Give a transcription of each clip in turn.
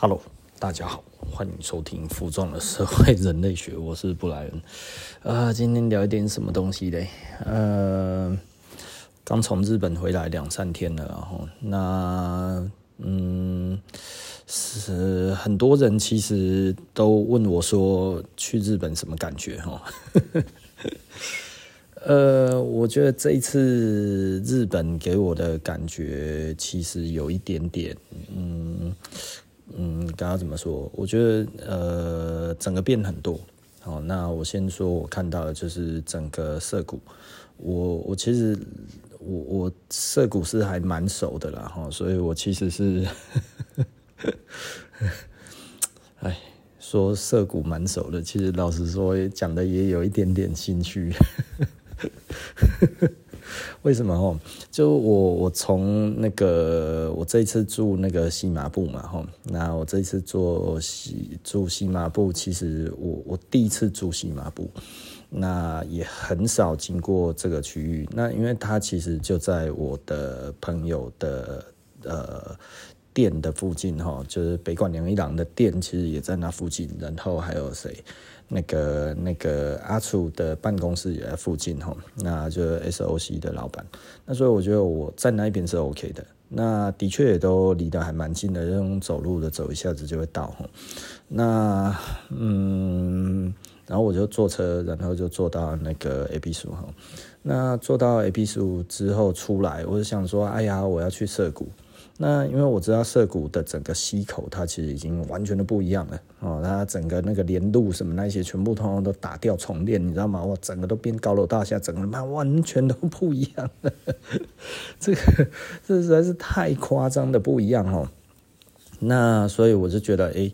Hello，大家好，欢迎收听《服装的社会人类学》，我是布莱恩。呃，今天聊一点什么东西嘞？呃，刚从日本回来两三天了，然后那嗯，是很多人其实都问我说，去日本什么感觉？哈，呃，我觉得这一次日本给我的感觉其实有一点点，嗯。嗯，刚刚怎么说？我觉得呃，整个变很多。好，那我先说，我看到的就是整个涩谷。我我其实我我涩谷是还蛮熟的啦，哈，所以我其实是，哎，说涩谷蛮熟的，其实老实说，讲的也有一点点心虚。为什么哦？就我我从那个我这一次住那个西麻布嘛吼，那我这一次做西住西麻布，其实我我第一次住西麻布，那也很少经过这个区域。那因为它其实就在我的朋友的呃店的附近哈，就是北馆良一郎的店，其实也在那附近。然后还有谁？那个那个阿楚的办公室也在附近哈，那就 SOC 的老板，那所以我觉得我在那一边是 OK 的，那的确也都离得还蛮近的，用走路的走一下子就会到哈。那嗯，然后我就坐车，然后就坐到那个 A B 树哈，那坐到 A B 树之后出来，我就想说，哎呀，我要去涩谷。那因为我知道涩谷的整个溪口，它其实已经完全的不一样了哦，它整个那个连路什么那些全部通通都打掉重练，你知道吗？哇，整个都变高楼大厦，整个妈完全都不一样了，这个这实在是太夸张的不一样哦。那所以我就觉得，哎，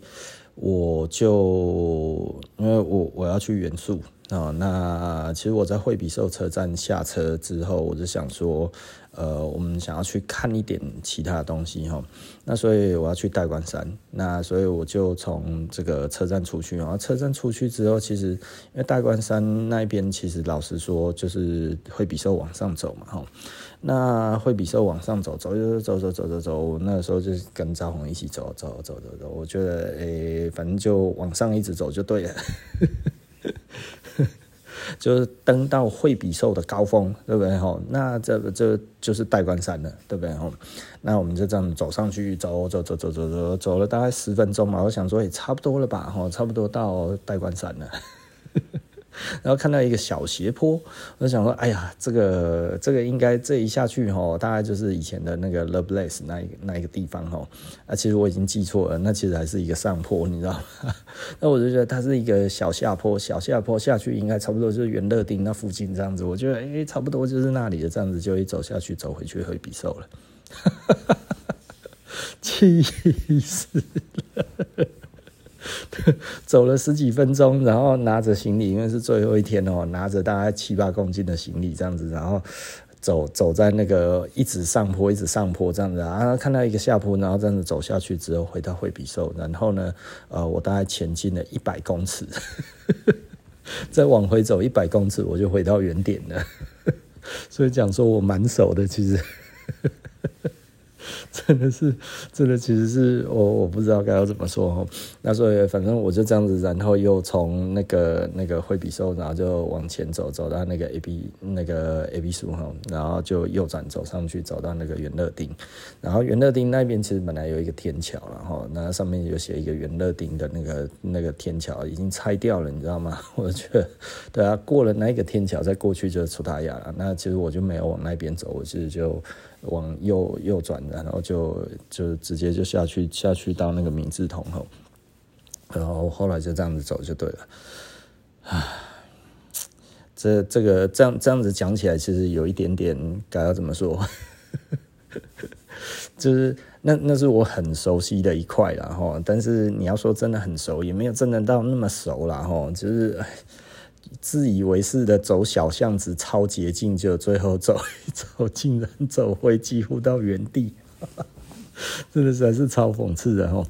我就因为我我要去元素。哦，那其实我在惠比寿车站下车之后，我就想说，呃，我们想要去看一点其他的东西哈。那所以我要去代官山，那所以我就从这个车站出去。然后车站出去之后，其实因为代官山那边其实老实说，就是会比寿往上走嘛哈。那会比寿往上走，走走走走走走走，那个时候就跟赵红一起走走走走走。我觉得，诶、反正就往上一直走就对了。就是登到惠比寿的高峰，对不对？吼，那这个这就是代官山了，对不对？吼，那我们就这样走上去，走走走走走走，走了大概十分钟嘛。我想说，也差不多了吧？吼，差不多到代官山了。然后看到一个小斜坡，我就想说，哎呀，这个这个应该这一下去吼，大概就是以前的那个 Love Place 那一个那一个地方吼。啊，其实我已经记错了，那其实还是一个上坡，你知道吗？那我就觉得它是一个小下坡，小下坡下去应该差不多就是元乐町那附近这样子。我觉得哎，差不多就是那里的这样子，就一走下去，走回去惠比瘦了，气死了。走了十几分钟，然后拿着行李，因为是最后一天哦，拿着大概七八公斤的行李这样子，然后走走在那个一直上坡，一直上坡这样子啊，看到一个下坡，然后这样子走下去之后回到惠比寿，然后呢，呃，我大概前进了一百公尺，再往回走一百公尺，我就回到原点了，所以讲说我蛮熟的，其实。真的是，真的其实是我我不知道该要怎么说哈。那所以反正我就这样子，然后又从那个那个惠比寿，然后就往前走，走到那个 A B 那个 A B 树哈，然后就右转走上去，走到那个元乐町。然后元乐町那边其实本来有一个天桥，然后那上面有写一个元乐町的那个那个天桥已经拆掉了，你知道吗？我觉得对啊，过了那个天桥再过去就是出大雅了。那其实我就没有往那边走，我其实就。往右右转，然后就就直接就下去下去到那个明治通后，然后后来就这样子走就对了。唉，这这个这样这样子讲起来，其实有一点点该要怎么说？就是那那是我很熟悉的一块了哈，但是你要说真的很熟，也没有真的到那么熟了哈，就是。自以为是的走小巷子超捷径，就最后走一走，竟然走回几乎到原地，真的实在是超讽刺的哈。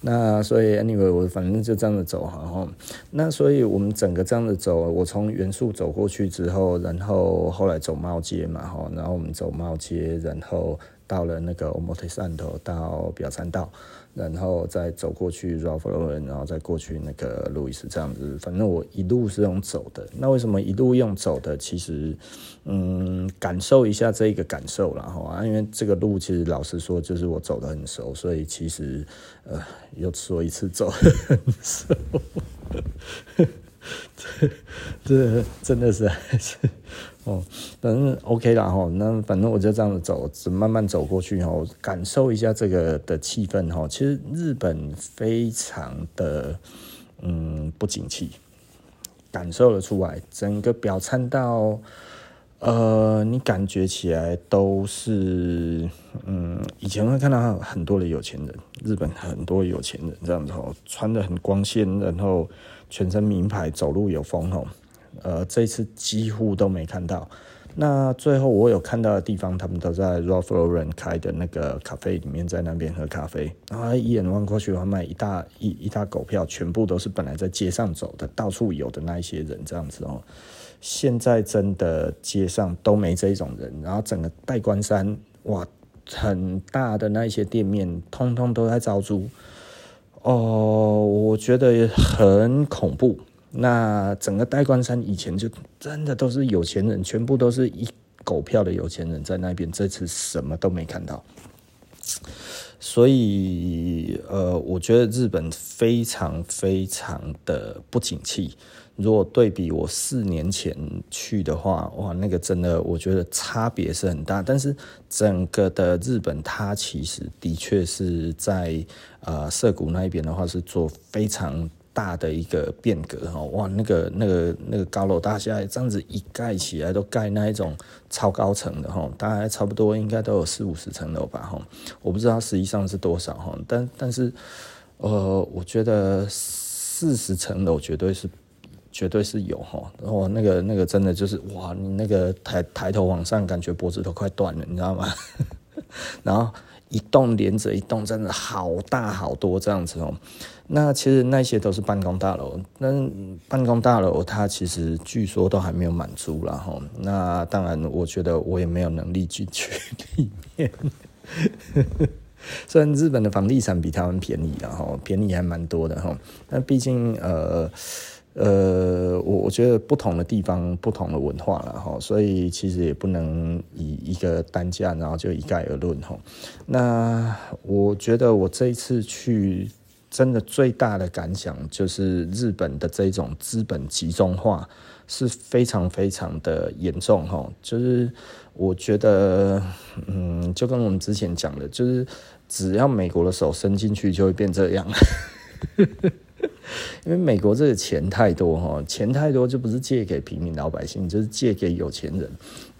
那所以 anyway，我反正就这样子走哈。那所以我们整个这样子走，我从原宿走过去之后，然后后来走猫街嘛哈，然后我们走猫街，然后到了那个表参道到表参道，然后再走过去 Ralph Lauren，然后再过去那个路易斯这样子。反正我一路是用走的。那为什么一路用走的？其实，嗯，感受一下这一个感受啦哈啊，因为这个路其实老实说，就是我走得很熟，所以其实呃，又说一次走得很熟。这真的是还是哦，反正 OK 啦哈。那反正我就这样子走，只慢慢走过去哈，感受一下这个的气氛哈。其实日本非常的嗯不景气，感受得出来。整个表参道，呃，你感觉起来都是嗯，以前会看到很多的有钱人，日本很多有钱人这样子哦，穿得很光鲜，然后。全身名牌，走路有风吼，呃，这次几乎都没看到。那最后我有看到的地方，他们都在 Ralph Lauren 开的那个咖啡里面，在那边喝咖啡。然后一眼望过去，他卖一大一一大狗票，全部都是本来在街上走的，到处有的那一些人这样子哦。现在真的街上都没这种人，然后整个代官山哇，很大的那一些店面，通通都在招租。哦，我觉得很恐怖。那整个代官山以前就真的都是有钱人，全部都是一狗票的有钱人在那边。这次什么都没看到，所以呃，我觉得日本非常非常的不景气。如果对比我四年前去的话，哇，那个真的我觉得差别是很大。但是整个的日本，它其实的确是在呃涩谷那一边的话，是做非常大的一个变革哈。哇，那个那个那个高楼大厦这样子一盖起来，都盖那一种超高层的哈，大概差不多应该都有四五十层楼吧哈。我不知道实际上是多少哈，但但是呃，我觉得四十层楼绝对是。绝对是有哈，然后那个那个真的就是哇，你那个抬抬头往上，感觉脖子都快断了，你知道吗？然后一栋连着一栋，真的好大好多这样子哦。那其实那些都是办公大楼，那办公大楼它其实据说都还没有满租了哈。那当然，我觉得我也没有能力进去里面。虽然日本的房地产比他们便宜然后便宜还蛮多的哈，但毕竟呃。呃，我我觉得不同的地方，不同的文化了哈，所以其实也不能以一个单价，然后就一概而论哈。那我觉得我这一次去，真的最大的感想就是日本的这种资本集中化是非常非常的严重哈。就是我觉得，嗯，就跟我们之前讲的，就是只要美国的手伸进去，就会变这样。因为美国这个钱太多哈，钱太多就不是借给平民老百姓，就是借给有钱人。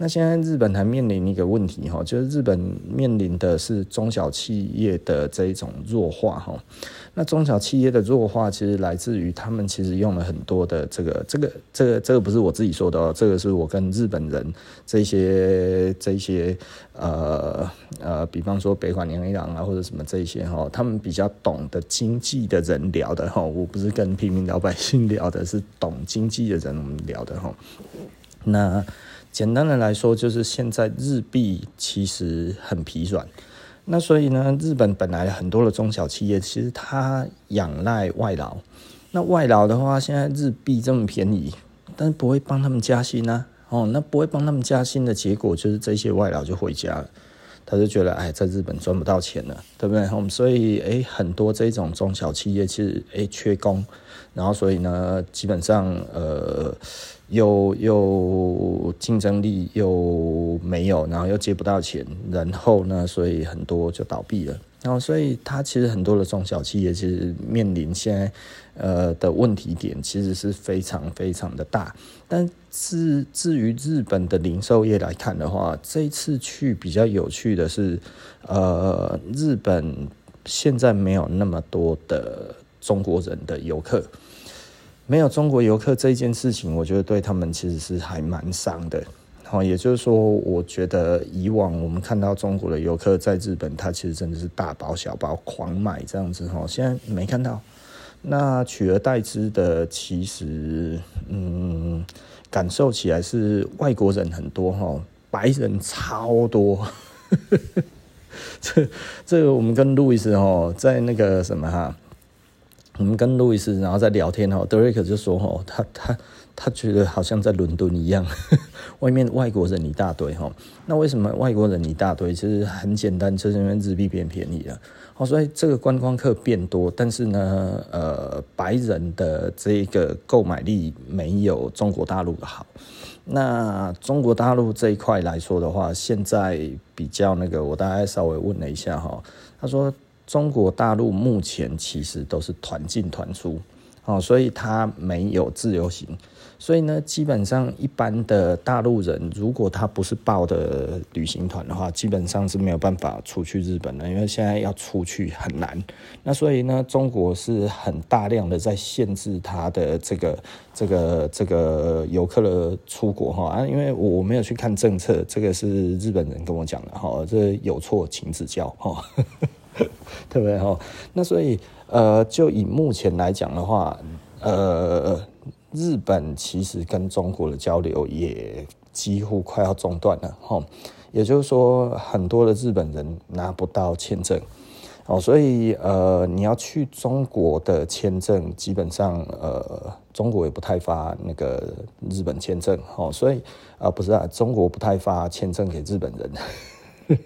那现在日本还面临一个问题哈，就是日本面临的是中小企业的这一种弱化哈。那中小企业的弱化其实来自于他们其实用了很多的这个这个这个这个不是我自己说的哦，这个是我跟日本人这些这些呃呃，比方说北环洋一郎啊或者什么这些哈，他们比较懂得经济的人聊的哈，我不是跟平民老百姓聊的，是懂经济的人聊的哈。那简单的来说，就是现在日币其实很疲软。那所以呢，日本本来很多的中小企业，其实它仰赖外劳。那外劳的话，现在日币这么便宜，但是不会帮他们加薪啊。哦，那不会帮他们加薪的结果，就是这些外劳就回家了。他就觉得，哎，在日本赚不到钱了，对不对？我们所以，哎，很多这种中小企业其实，哎，缺工。然后，所以呢，基本上，呃。又又竞争力又没有，然后又借不到钱，然后呢，所以很多就倒闭了。然后，所以它其实很多的中小企业其实面临现在呃的问题点，其实是非常非常的大。但是至于日本的零售业来看的话，这一次去比较有趣的是，呃，日本现在没有那么多的中国人的游客。没有中国游客这件事情，我觉得对他们其实是还蛮伤的。好，也就是说，我觉得以往我们看到中国的游客在日本，他其实真的是大包小包狂买这样子哈。现在没看到，那取而代之的，其实嗯，感受起来是外国人很多哈，白人超多。这这个我们跟路易斯哦，在那个什么哈，我们跟路易斯然后在聊天哦，德瑞克就说哦，他他他觉得好像在伦敦一样，外面外国人一大堆哈。那为什么外国人一大堆？其实很简单，就是因为日币变便宜了。哦，所以这个观光客变多，但是呢，呃，白人的这个购买力没有中国大陆的好。那中国大陆这一块来说的话，现在比较那个，我大概稍微问了一下哈，他说中国大陆目前其实都是团进团出，哦，所以他没有自由行。所以呢，基本上一般的大陆人，如果他不是报的旅行团的话，基本上是没有办法出去日本的，因为现在要出去很难。那所以呢，中国是很大量的在限制他的这个这个这个游客的出国哈啊，因为我没有去看政策，这个是日本人跟我讲的哈，这有错请指教哈，对不对哈？那所以呃，就以目前来讲的话，呃。日本其实跟中国的交流也几乎快要中断了，哈，也就是说，很多的日本人拿不到签证，哦，所以呃，你要去中国的签证，基本上呃，中国也不太发那个日本签证，哦，所以、不是啊，中国不太发签证给日本人，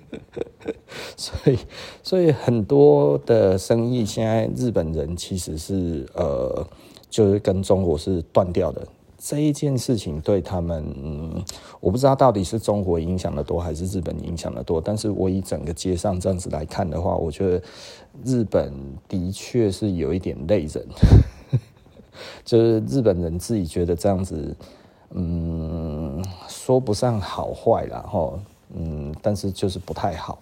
所以所以很多的生意现在日本人其实是呃。就是跟中国是断掉的这一件事情，对他们，嗯，我不知道到底是中国影响的多还是日本影响的多。但是我以整个街上这样子来看的话，我觉得日本的确是有一点累人，就是日本人自己觉得这样子，嗯，说不上好坏啦，齁，嗯，但是就是不太好。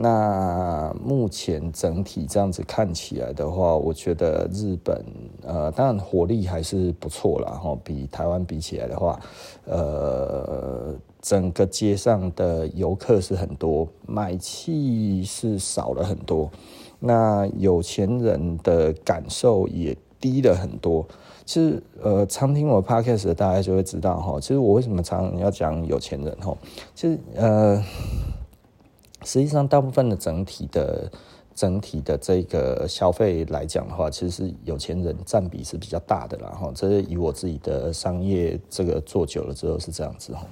那目前整体这样子看起来的话，我觉得日本呃，当然活力还是不错啦，哈，比台湾比起来的话，呃，整个街上的游客是很多，买气是少了很多，那有钱人的感受也低了很多。其实呃，常听我 podcast 的大家就会知道哈，其实我为什么常常要讲有钱人哈，其实呃。实际上，大部分的整体的整体的这个消费来讲的话，其实是有钱人占比是比较大的啦。哈，这是以我自己的商业这个做久了之后是这样子哈。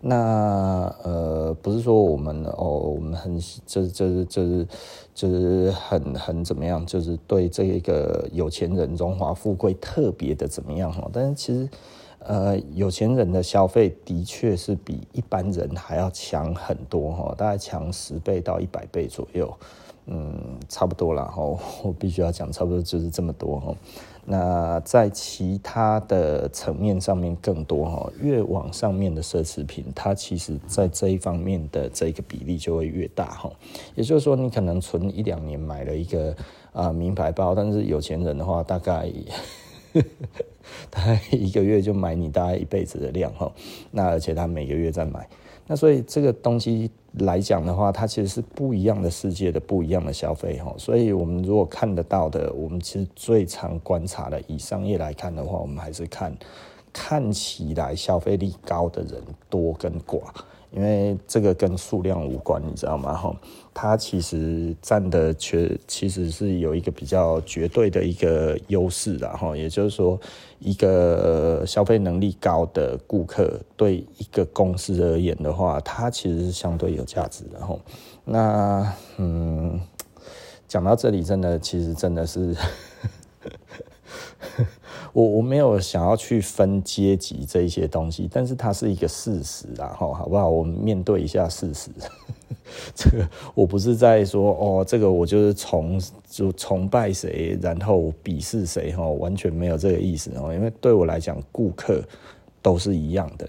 那呃，不是说我们哦，我们很就是就是就是就是很很怎么样，就是对这个有钱人荣华富贵特别的怎么样哈。但是其实。呃，有钱人的消费的确是比一般人还要强很多哈，大概强十倍到一百倍左右，嗯，差不多了哈。我必须要讲，差不多就是这么多哈。那在其他的层面上面更多哈，越往上面的奢侈品，它其实在这一方面的这个比例就会越大哈。也就是说，你可能存一两年买了一个啊名牌包，但是有钱人的话，大概。他一个月就买你大概一辈子的量哈，那而且他每个月在买，那所以这个东西来讲的话，它其实是不一样的世界的不一样的消费哈。所以我们如果看得到的，我们其实最常观察的，以商业来看的话，我们还是看看起来消费力高的人多跟寡。因为这个跟数量无关，你知道吗？哈，它其实占的确其实是有一个比较绝对的一个优势的哈。也就是说，一个消费能力高的顾客对一个公司而言的话，它其实是相对有价值的哈。那嗯，讲到这里，真的其实真的是。我我没有想要去分阶级这一些东西，但是它是一个事实啊，哈，好不好？我们面对一下事实。这个我不是在说哦，这个我就是崇就崇拜谁，然后鄙视谁，哈，完全没有这个意思哦。因为对我来讲，顾客都是一样的，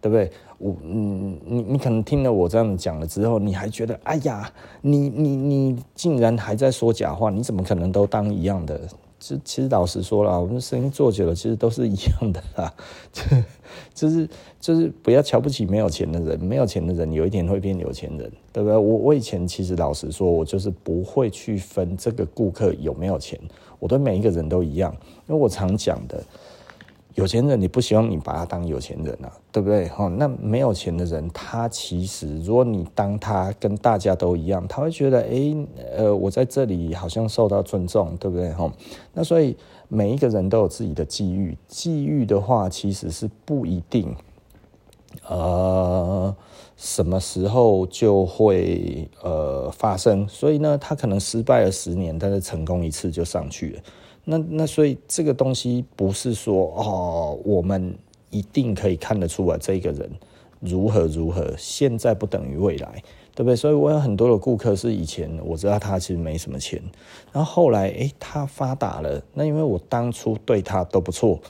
对不对？我嗯，你你可能听了我这样讲了之后，你还觉得，哎呀，你你你竟然还在说假话，你怎么可能都当一样的？其实老实说了，我们生意做久了，其实都是一样的啦。就是就是不要瞧不起没有钱的人，没有钱的人有一天会变有钱人，对不对？我我以前其实老实说，我就是不会去分这个顾客有没有钱，我对每一个人都一样，因为我常讲的，有钱人，你不希望你把他当有钱人啊，对不对？哈，那没有钱的人，他其实如果你当他跟大家都一样，他会觉得，哎，呃，我在这里好像受到尊重，对不对？哈，那所以每一个人都有自己的际遇，际遇的话，其实是不一定，呃，什么时候就会呃发生。所以呢，他可能失败了十年，但是成功一次就上去了。那那所以这个东西不是说哦，我们一定可以看得出来这个人如何如何，现在不等于未来，对不对？所以我有很多的顾客是以前我知道他其实没什么钱，然后后来诶他发达了，那因为我当初对他都不错。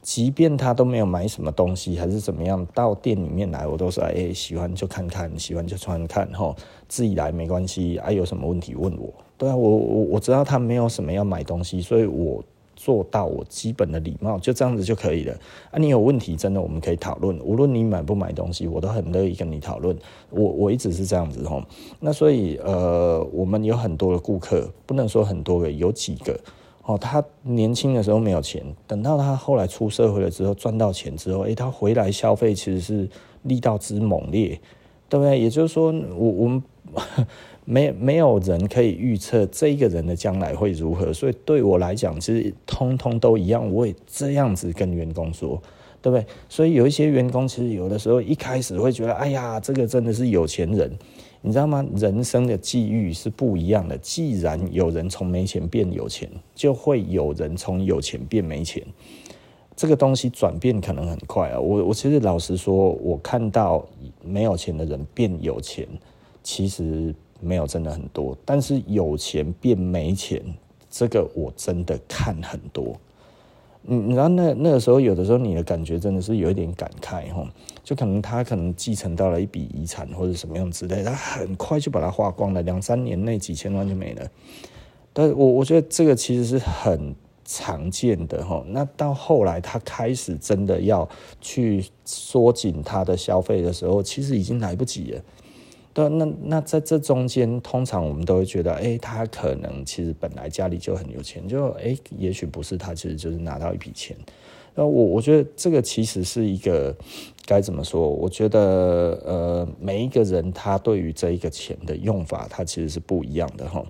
即便他都没有买什么东西，还是怎么样，到店里面来，我都说，哎、喜欢就看看，喜欢就穿看，吼，自己来没关系，哎、有什么问题问我。对啊，我我我知道他没有什么要买东西，所以我做到我基本的礼貌，就这样子就可以了。啊，你有问题，真的我们可以讨论，无论你买不买东西，我都很乐意跟你讨论。我我一直是这样子吼，那所以呃，我们有很多的顾客，不能说很多个，有几个。哦，他年轻的时候没有钱，等到他后来出社会了之后赚到钱之后，诶，他回来消费其实是力道之猛烈，对不对？也就是说，我我们没没有人可以预测这一个人的将来会如何，所以对我来讲，其实通通都一样，我也这样子跟员工说，对不对？所以有一些员工其实有的时候一开始会觉得，哎呀，这个真的是有钱人。你知道吗？人生的际遇是不一样的。既然有人从没钱变有钱，就会有人从有钱变没钱。这个东西转变可能很快啊。我我其实老实说，我看到没有钱的人变有钱，其实没有真的很多。但是有钱变没钱，这个我真的看很多。你你知道那那个时候，有的时候你的感觉真的是有一点感慨哈，就可能他可能继承到了一笔遗产或者什么样之类，他很快就把它花光了，两三年内几千万就没了。但我我觉得这个其实是很常见的哈。那到后来他开始真的要去缩紧他的消费的时候，其实已经来不及了。对，那那在这中间，通常我们都会觉得，哎、他可能其实本来家里就很有钱，就哎、也许不是，他其实就是拿到一笔钱。那我我觉得这个其实是一个该怎么说？我觉得呃，每一个人他对于这一个钱的用法，他其实是不一样的哈。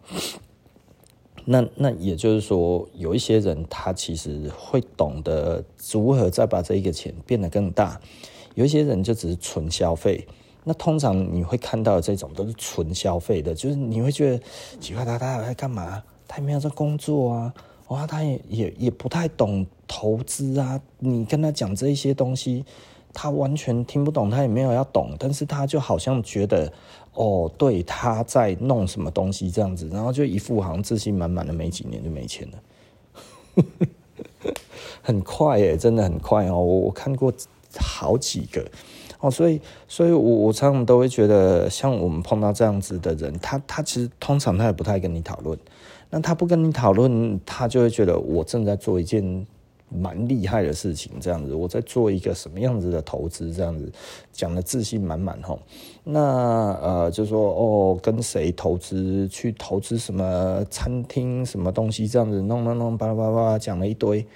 那那也就是说，有一些人他其实会懂得如何再把这一个钱变得更大，有一些人就只是纯消费。那通常你会看到的这种都是纯消费的，就是你会觉得奇怪，他他在干嘛？他也没有在工作啊，哇，他也也也不太懂投资啊。你跟他讲这一些东西，他完全听不懂，他也没有要懂，但是他就好像觉得哦，对，他在弄什么东西这样子，然后就一副好像自信满满的，没几年就没钱了，很快耶，真的很快哦，我我看过好几个。哦，所以，所以我我常常都会觉得，像我们碰到这样子的人，他他其实通常他也不太跟你讨论，那他不跟你讨论，他就会觉得我正在做一件蛮厉害的事情，这样子，我在做一个什么样子的投资，这样子讲的自信满满吼。那呃，就说哦，跟谁投资，去投资什么餐厅什么东西，这样子弄弄弄，巴拉巴拉讲了一堆，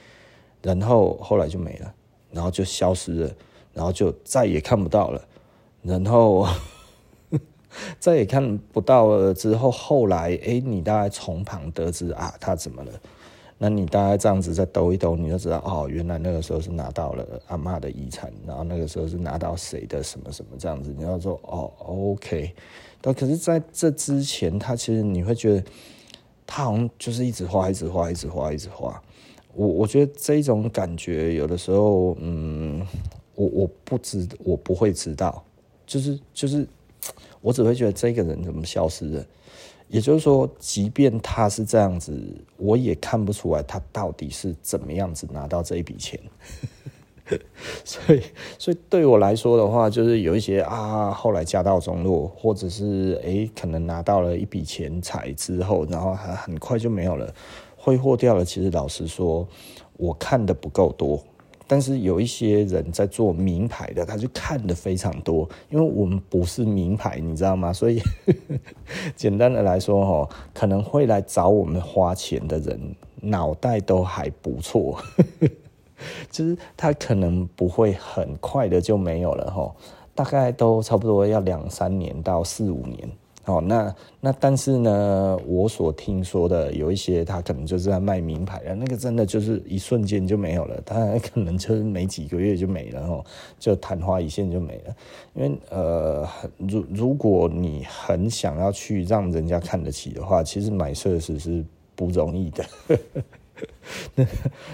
然后后来就没了，然后就消失了。然后就再也看不到了，然后 再也看不到了之后，后来哎，你大概从旁得知啊，他怎么了？那你大概这样子再抖一抖，你就知道哦，原来那个时候是拿到了阿嬷的遗产，然后那个时候是拿到谁的什么什么这样子，你要说哦，OK。但可是在这之前，他其实你会觉得他好像就是一直花，一直花，一直花，一直花。我我觉得这种感觉有的时候，嗯。我我不知，我不会知道，就是就是，我只会觉得这个人怎么消失了。也就是说，即便他是这样子，我也看不出来他到底是怎么样子拿到这一笔钱。所以，所以对我来说的话，就是有一些啊，后来家道中落，或者是诶，可能拿到了一笔钱财之后，然后还很快就没有了，挥霍掉了。其实老实说，我看的不够多。但是有一些人在做名牌的，他就看得非常多，因为我们不是名牌，你知道吗？所以 简单的来说，哈，可能会来找我们花钱的人，脑袋都还不错。就是他可能不会很快的就没有了哈，大概都差不多要两三年到四五年。哦，那那但是呢，我所听说的有一些，他可能就是在卖名牌的，那个真的就是一瞬间就没有了，他可能就是没几个月就没了哦，就昙花一现就没了。因为呃，如如果你很想要去让人家看得起的话，其实买设施是不容易的。那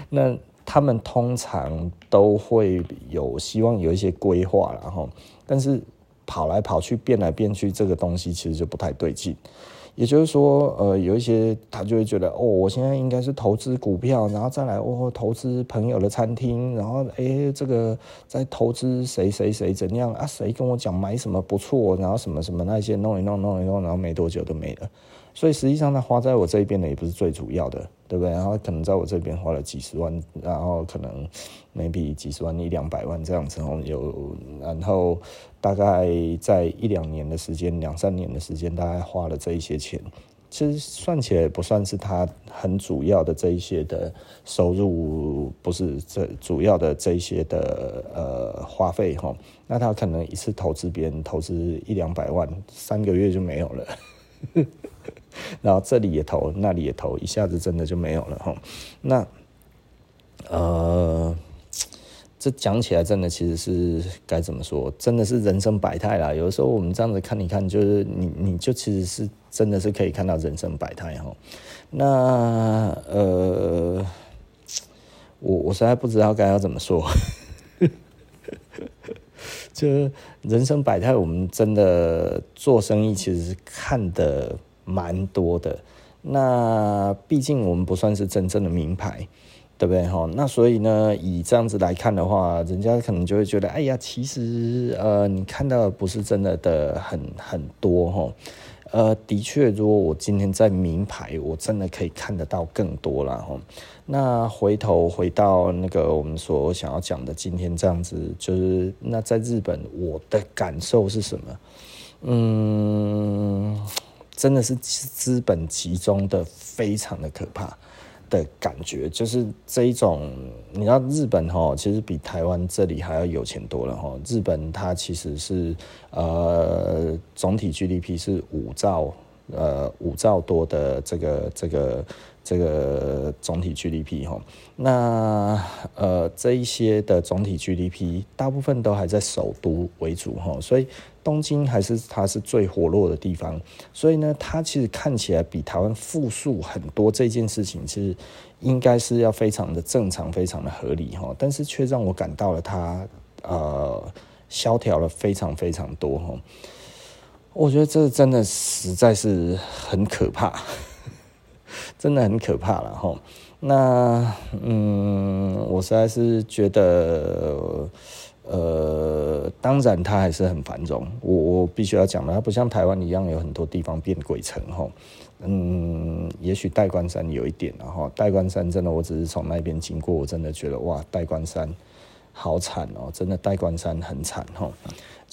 那他们通常都会有希望有一些规划，然后但是。跑来跑去，变来变去，这个东西其实就不太对劲。也就是说，呃，有一些他就会觉得，哦，我现在应该是投资股票，然后再来哦，投资朋友的餐厅，然后诶，这个再投资谁谁谁怎样啊？谁跟我讲买什么不错，然后什么什么那些弄一弄弄一弄，然后没多久都没了。所以实际上，他花在我这一边的也不是最主要的，对不对？然后可能在我这边花了几十万，然后可能 maybe 几十万一两百万这样子，有，然后大概在一两年的时间，两三年的时间，大概花了这一些钱，其实算起来不算是他很主要的这一些的收入，不是这主要的这一些的呃花费哈。那他可能一次投资别人投资一两百万，三个月就没有了。然后这里也投，那里也投，一下子真的就没有了哈。那呃，这讲起来真的其实是该怎么说？真的是人生百态啦。有的时候我们这样子看一看，就是你你就其实是真的是可以看到人生百态哈。那呃，我我实在不知道该要怎么说。就人生百态，我们真的做生意其实是看的蛮多的。那毕竟我们不算是真正的名牌，对不对哈？那所以呢，以这样子来看的话，人家可能就会觉得，哎呀，其实呃，你看到的不是真的的很很多哈。呃，的确，如果我今天在名牌，我真的可以看得到更多了哈。那回头回到那个我们所想要讲的，今天这样子，就是那在日本，我的感受是什么？嗯，真的是资本集中的非常的可怕。的感觉就是这一种，你知道日本哈，其实比台湾这里还要有钱多了哈。日本它其实是呃总体 GDP 是五兆呃五兆多的这个这个这个总体 GDP 哈。那呃这一些的总体 GDP 大部分都还在首都为主哈，所以。东京还是它是最活络的地方，所以呢，它其实看起来比台湾富庶很多。这件事情其实应该是要非常的正常、非常的合理哈，但是却让我感到了它呃萧条了非常非常多哈。我觉得这真的实在是很可怕，真的很可怕了哈。那嗯，我实在是觉得。呃，当然，它还是很繁荣。我我必须要讲的，它不像台湾一样有很多地方变鬼城哈。嗯，也许代官山有一点，然后代官山真的，我只是从那边经过，我真的觉得哇，代官山好惨哦，真的代官山很惨哈。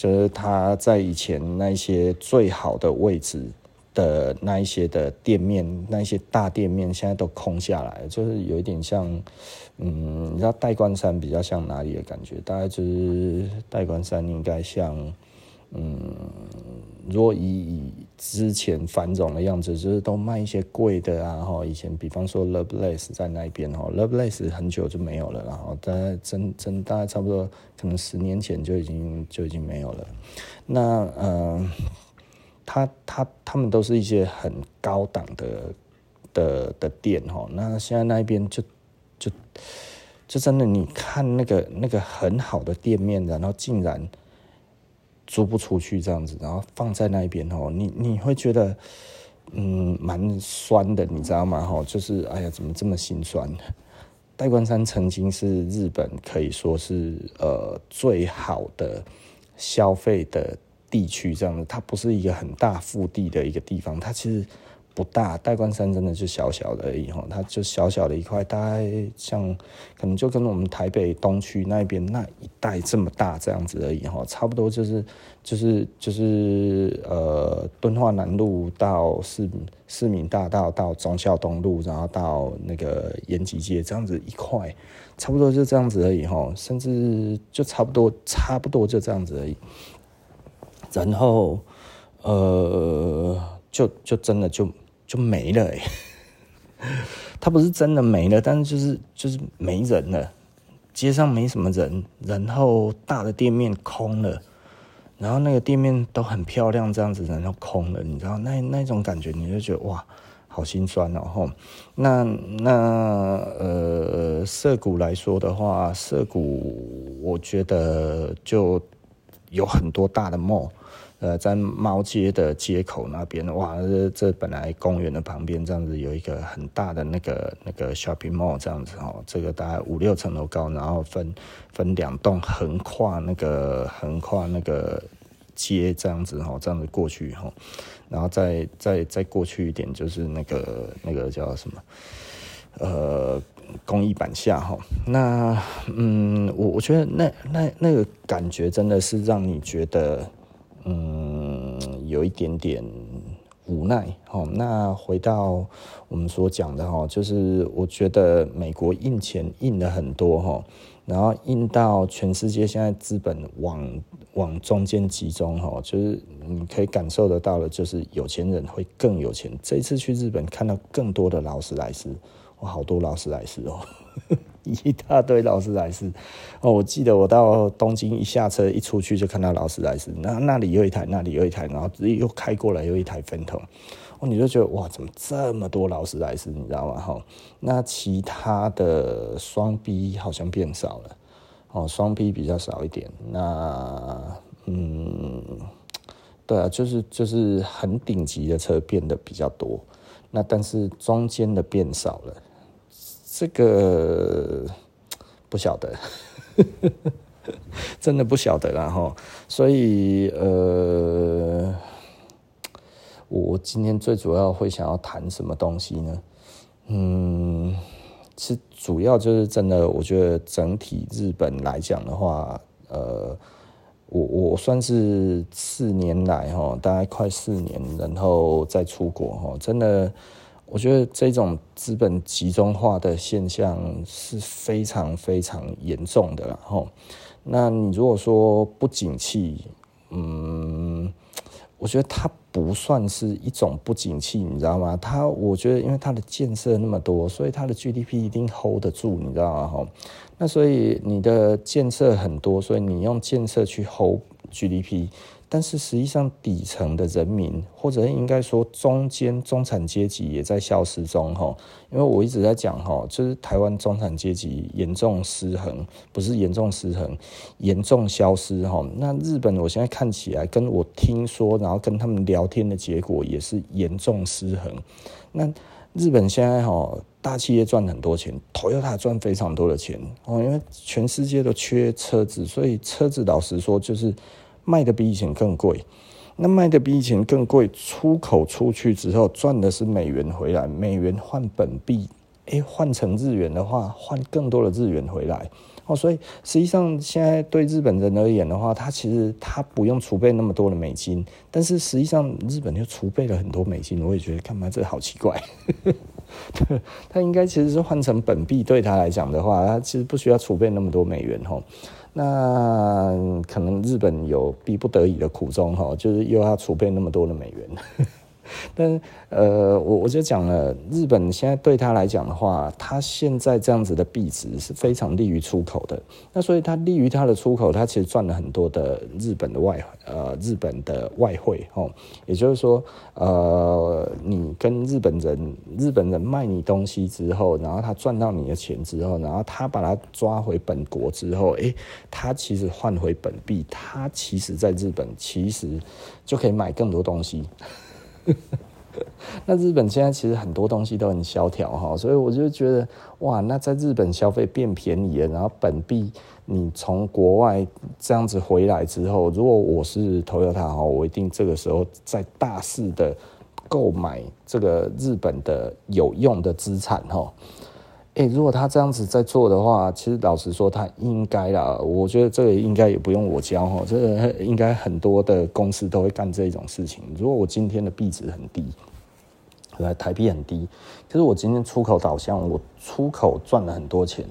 就是他在以前那些最好的位置的那一些的店面，那一些大店面，现在都空下来，就是有一点像。嗯，你知道代官山比较像哪里的感觉？大概就是代官山应该像，嗯，如果以以之前繁荣的样子，就是都卖一些贵的啊。哈，以前比方说 Lovelace 在那边哈，Lovelace 很久就没有了，然后大概真真大概差不多可能十年前就已经就已经没有了。那呃，他他他们都是一些很高档的的的店哈。那现在那边就。就就真的，你看那个那个很好的店面，然后竟然租不出去这样子，然后放在那边哦，你你会觉得嗯蛮酸的，你知道吗？哈，就是哎呀，怎么这么心酸？代官山曾经是日本可以说是呃最好的消费的地区，这样子，它不是一个很大腹地的一个地方，它其实。不大，代官山真的就小小的而已哈，它就小小的一块，大概像可能就跟我们台北东区那边那一带这么大这样子而已哈，差不多就是就是就是呃敦化南路到市市民大道到忠孝东路，然后到那个延吉街这样子一块，差不多就这样子而已哈，甚至就差不多差不多就这样子而已，然后呃就就真的就。就没了哎，他不是真的没了，但是就是就是没人了，街上没什么人，然后大的店面空了，然后那个店面都很漂亮，这样子然后空了，你知道那那种感觉，你就觉得哇，好心酸哦吼。那那呃，涩谷来说的话，涩谷我觉得就有很多大的 mall。呃，在猫街的街口那边，哇，这这本来公园的旁边这样子有一个很大的那个那个 shopping mall 这样子哦，这个大概五六层楼高，然后分分两栋横跨那个横跨那个街这样子哦，这样子过去哈，然后再再再过去一点就是那个那个叫什么呃公益板下哈，那嗯，我我觉得那那那个感觉真的是让你觉得。嗯，有一点点无奈。哦，那回到我们所讲的哈，就是我觉得美国印钱印了很多哈，然后印到全世界，现在资本往往中间集中哈，就是你可以感受得到的，就是有钱人会更有钱。这一次去日本看到更多的劳斯莱斯，哇，好多劳斯莱斯哦。一大堆劳斯莱斯哦，我记得我到东京一下车一出去就看到劳斯莱斯，那那里有一台，那里有一台，然后又开过来又一台分头，哦，你就觉得哇，怎么这么多劳斯莱斯，你知道吗？哈，那其他的双 B 好像变少了，哦，双 B 比较少一点，那嗯，对啊，就是就是很顶级的车变得比较多，那但是中间的变少了。这个不晓得，真的不晓得啦哈。所以呃，我今天最主要会想要谈什么东西呢？嗯，其实主要就是真的，我觉得整体日本来讲的话，呃，我我算是四年来哈，大概快四年，然后再出国哈，真的。我觉得这种资本集中化的现象是非常非常严重的，然后，那你如果说不景气，嗯，我觉得它不算是一种不景气，你知道吗？它，我觉得因为它的建设那么多，所以它的 GDP 一定 hold 得住，你知道吗？吼，那所以你的建设很多，所以你用建设去 hold GDP。但是实际上，底层的人民，或者应该说中间中产阶级也在消失中，哈。因为我一直在讲，哈，就是台湾中产阶级严重失衡，不是严重失衡，严重消失，哈。那日本，我现在看起来，跟我听说，然后跟他们聊天的结果，也是严重失衡。那日本现在，哈，大企业赚很多钱，Toyota 赚非常多的钱，哦，因为全世界都缺车子，所以车子老实说就是。卖的比以前更贵，那卖的比以前更贵，出口出去之后赚的是美元回来，美元换本币，诶，换成日元的话，换更多的日元回来，哦，所以实际上现在对日本人而言的话，他其实他不用储备那么多的美金，但是实际上日本就储备了很多美金，我也觉得干嘛这好奇怪，他应该其实是换成本币，对他来讲的话，他其实不需要储备那么多美元，吼。那可能日本有逼不得已的苦衷哈，就是又要储备那么多的美元。但呃，我我就讲了，日本现在对他来讲的话，他现在这样子的币值是非常利于出口的。那所以他利于他的出口，他其实赚了很多的日本的外呃日本的外汇哦。也就是说，呃，你跟日本人日本人卖你东西之后，然后他赚到你的钱之后，然后他把它抓回本国之后，诶，他其实换回本币，他其实在日本其实就可以买更多东西。那日本现在其实很多东西都很萧条哈，所以我就觉得哇，那在日本消费变便宜了，然后本币你从国外这样子回来之后，如果我是投友他哈，我一定这个时候在大肆的购买这个日本的有用的资产哈。如果他这样子在做的话，其实老实说，他应该啦。我觉得这个应该也不用我教哈，这个应该很多的公司都会干这种事情。如果我今天的币值很低，来台币很低，可是我今天出口导向，我出口赚了很多钱。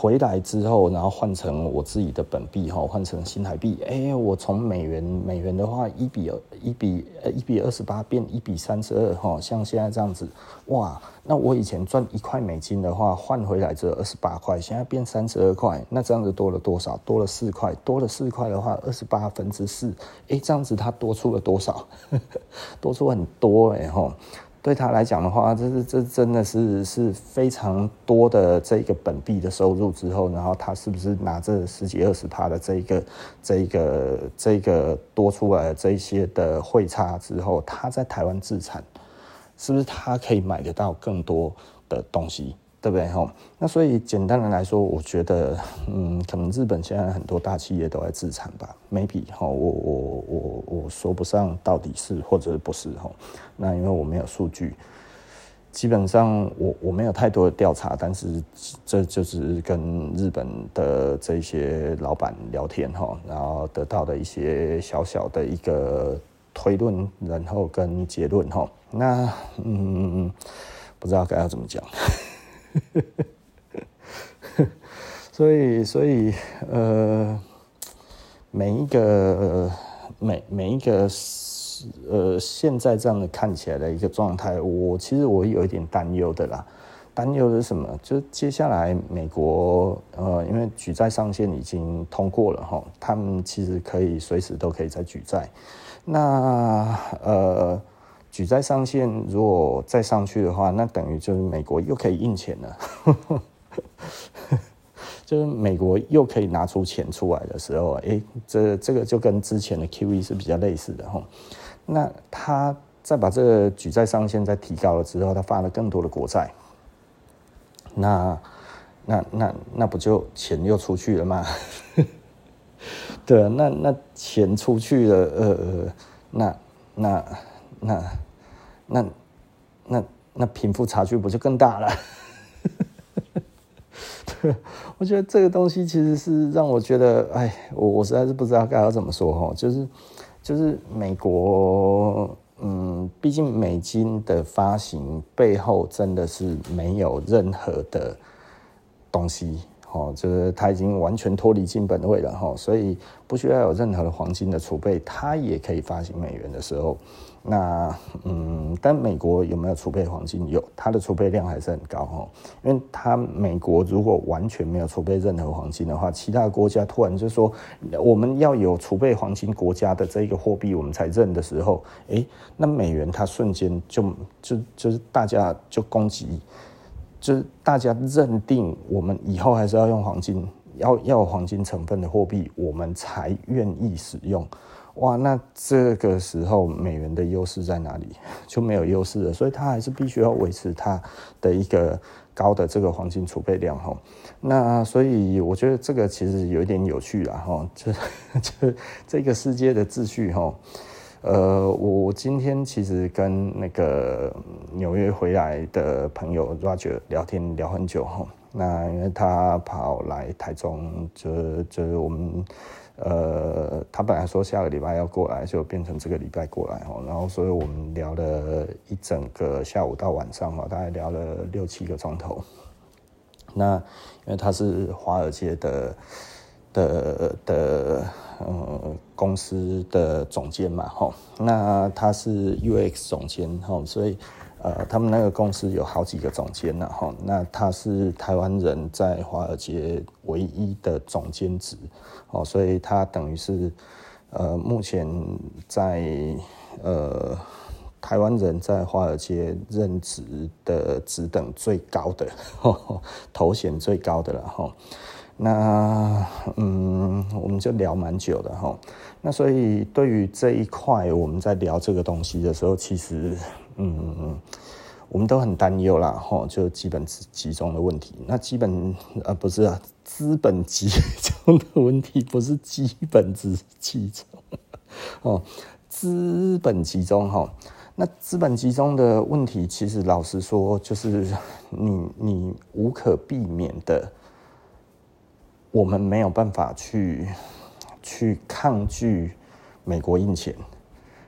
回来之后，然后换成我自己的本币哈，换成新台币。哎，我从美元美元的话，一比一比呃一比二十八变一比三十二哈，像现在这样子，哇，那我以前赚一块美金的话，换回来只有二十八块，现在变三十二块，那这样子多了多少？多了四块，多了四块的话，二十八分之四，哎，这样子它多出了多少？多出很多哎哈。对他来讲的话，这是这真的是是非常多的这个本币的收入之后，然后他是不是拿这十几二十趴的这一个这一个这个多出来的这些的汇差之后，他在台湾自产，是不是他可以买得到更多的东西？对不对？哈，那所以简单的来说，我觉得，嗯，可能日本现在很多大企业都在自产吧，maybe 哈，我我我我说不上到底是或者不是哈。那因为我没有数据，基本上我我没有太多的调查，但是这就是跟日本的这些老板聊天哈，然后得到的一些小小的一个推论，然后跟结论哈。那嗯，不知道该要怎么讲。所以，所以，呃，每一个，每每一个，呃，现在这样的看起来的一个状态，我其实我有一点担忧的啦。担忧的是什么？就是接下来美国，呃，因为举债上限已经通过了哈，他们其实可以随时都可以再举债。那，呃。举债上限如果再上去的话，那等于就是美国又可以印钱了，就是美国又可以拿出钱出来的时候，哎、欸，这这个就跟之前的 QE 是比较类似的哈。那他再把这个举债上限再提高了之后，他发了更多的国债，那那那那不就钱又出去了吗？对啊，那那钱出去了，呃呃，那那。那那那那贫富差距不就更大了？对，我觉得这个东西其实是让我觉得，哎，我我实在是不知道该要怎么说哈。就是就是美国，嗯，毕竟美金的发行背后真的是没有任何的东西。哦，就是它已经完全脱离金本位了哈，所以不需要有任何的黄金的储备，它也可以发行美元的时候，那嗯，但美国有没有储备黄金？有，它的储备量还是很高哈，因为它美国如果完全没有储备任何黄金的话，其他国家突然就说我们要有储备黄金国家的这个货币，我们才认的时候，诶，那美元它瞬间就就就是大家就攻击。就是大家认定我们以后还是要用黄金，要要有黄金成分的货币，我们才愿意使用。哇，那这个时候美元的优势在哪里？就没有优势了。所以它还是必须要维持它的一个高的这个黄金储备量哈。那所以我觉得这个其实有一点有趣了哈，就 就这个世界的秩序哈。呃，我今天其实跟那个纽约回来的朋友 Roger 聊天聊很久哈，那因为他跑来台中，就就是我们呃，他本来说下个礼拜要过来，就变成这个礼拜过来哈，然后所以我们聊了一整个下午到晚上嘛，大概聊了六七个钟头。那因为他是华尔街的的的。呃，公司的总监嘛，吼，那他是 UX 总监，吼，所以呃，他们那个公司有好几个总监呢，吼，那他是台湾人在华尔街唯一的总监职，哦，所以他等于是呃，目前在呃台湾人在华尔街任职的职等最高的，头衔最高的了，吼。那嗯，我们就聊蛮久的哈。那所以对于这一块，我们在聊这个东西的时候，其实嗯，我们都很担忧啦哈。就基本集集中的问题，那基本呃不是啊，资本集中的问题不是基本之集中哦，资本集中哈。那资本集中的问题，其实老实说，就是你你无可避免的，我们没有办法去去抗拒美国印钱。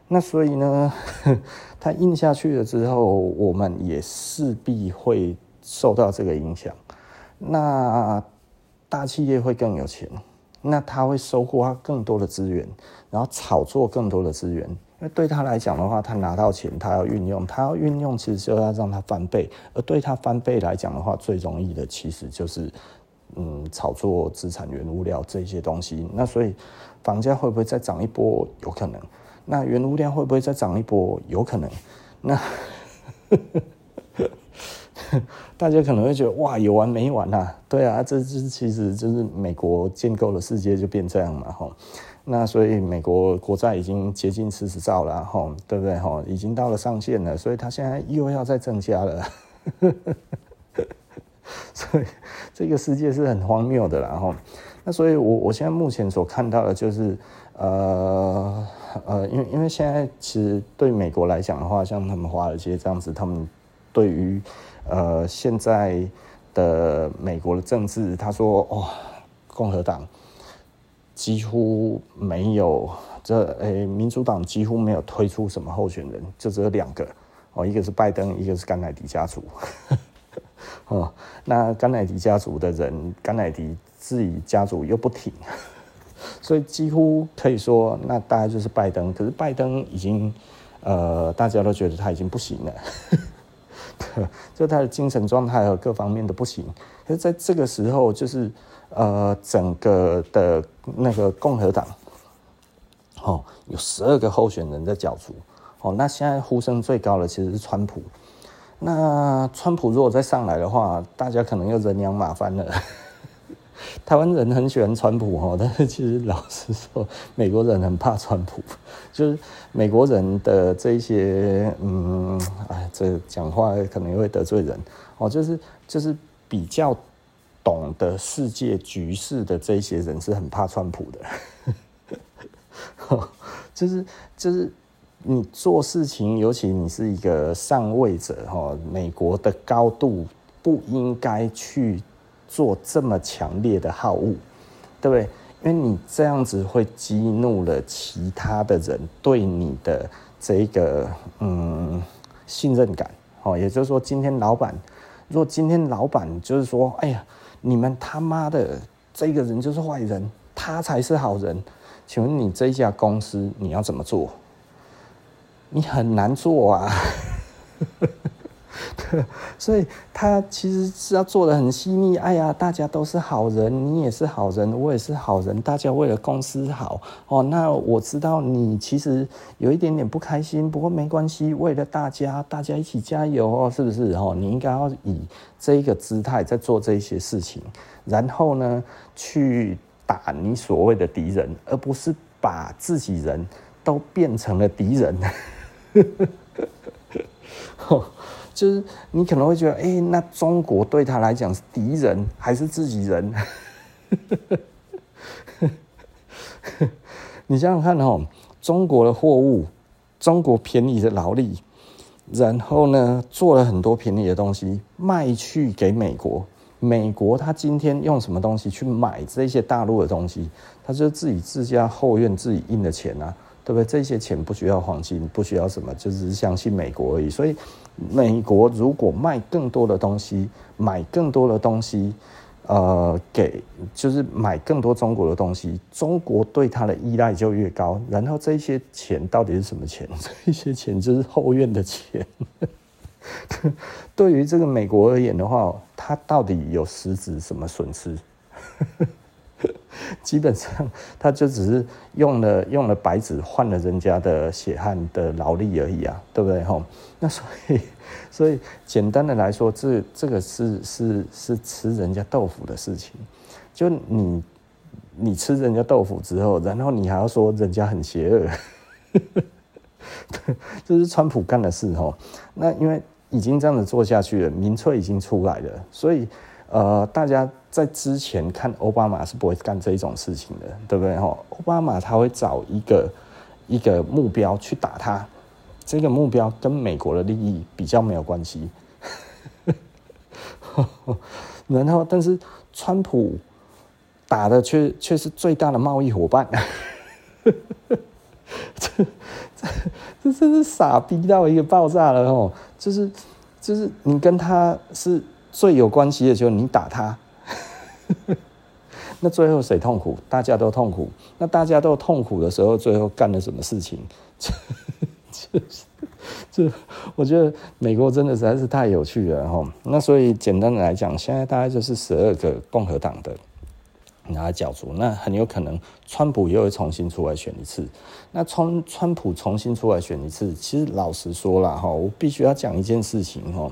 那所以呢，它印下去了之后，我们也势必会受到这个影响。那大企业会更有钱，那他会收获更多的资源，然后炒作更多的资源。因为对他来讲的话，他拿到钱，他要运用，他要运用，其实就要让他翻倍。而对他翻倍来讲的话，最容易的其实就是，嗯，炒作资产、原物料这些东西。那所以，房价会不会再涨一波？有可能。那原物料会不会再涨一波？有可能。那。大家可能会觉得哇，有完没完啊？对啊，这这其实就是美国建构的世界就变这样嘛，吼。那所以美国国债已经接近四十兆了，吼，对不对？吼，已经到了上限了，所以它现在又要再增加了。对 这个世界是很荒谬的啦，吼。那所以我我现在目前所看到的就是，呃呃，因为因为现在其实对美国来讲的话，像他们华尔街这样子，他们对于呃，现在的美国的政治，他说，哦，共和党几乎没有这，诶、民主党几乎没有推出什么候选人，就只有两个，哦，一个是拜登，一个是甘乃迪家族，哦，那甘乃迪家族的人，甘乃迪自己家族又不挺，所以几乎可以说，那大概就是拜登。可是拜登已经，呃，大家都觉得他已经不行了。就他的精神状态和各方面都不行，可是在这个时候，就是呃，整个的那个共和党，哦，有十二个候选人在角逐，哦，那现在呼声最高的其实是川普，那川普如果再上来的话，大家可能又人仰马翻了。台湾人很喜欢川普哦，但是其实老实说，美国人很怕川普，就是美国人的这些嗯，哎，这讲话可能会得罪人。哦，就是就是比较懂得世界局势的这些人是很怕川普的，就是就是你做事情，尤其你是一个上位者哈，美国的高度不应该去。做这么强烈的好恶，对不对？因为你这样子会激怒了其他的人对你的这个嗯信任感哦。也就是说，今天老板，如果今天老板就是说，哎呀，你们他妈的这个人就是坏人，他才是好人，请问你这一家公司你要怎么做？你很难做啊。所以他其实是要做得很细腻。哎呀，大家都是好人，你也是好人，我也是好人，大家为了公司好哦。那我知道你其实有一点点不开心，不过没关系，为了大家，大家一起加油哦，是不是？哦，你应该要以这一个姿态在做这些事情，然后呢，去打你所谓的敌人，而不是把自己人都变成了敌人。就是你可能会觉得，哎、那中国对他来讲是敌人还是自己人？你想想看哦，中国的货物，中国便宜的劳力，然后呢，做了很多便宜的东西卖去给美国，美国他今天用什么东西去买这些大陆的东西？他就自己自家后院自己印的钱啊。对不对？这些钱不需要黄金，不需要什么，就是相信美国而已。所以，美国如果卖更多的东西，买更多的东西，呃，给就是买更多中国的东西，中国对它的依赖就越高。然后这些钱到底是什么钱？这些钱就是后院的钱。对于这个美国而言的话，它到底有实质什么损失？基本上，他就只是用了用了白纸换了人家的血汗的劳力而已啊，对不对？吼，那所以 所以简单的来说，这这个是是是吃人家豆腐的事情。就你你吃人家豆腐之后，然后你还要说人家很邪恶，这是川普干的事吼。那因为已经这样子做下去了，民粹已经出来了，所以。呃，大家在之前看奥巴马是不会干这一种事情的，对不对？哈，奥巴马他会找一个一个目标去打他，这个目标跟美国的利益比较没有关系。然后，但是川普打的却却是最大的贸易伙伴。这这这真是傻逼到一个爆炸了哦！就是就是你跟他是最有关系的时候，你打他，那最后谁痛苦？大家都痛苦。那大家都痛苦的时候，最后干了什么事情？就是这，我觉得美国真的实在是太有趣了哈。那所以简单的来讲，现在大概就是十二个共和党的。拿来角逐，那很有可能川普又会重新出来选一次。那川川普重新出来选一次，其实老实说了哈，我必须要讲一件事情哈，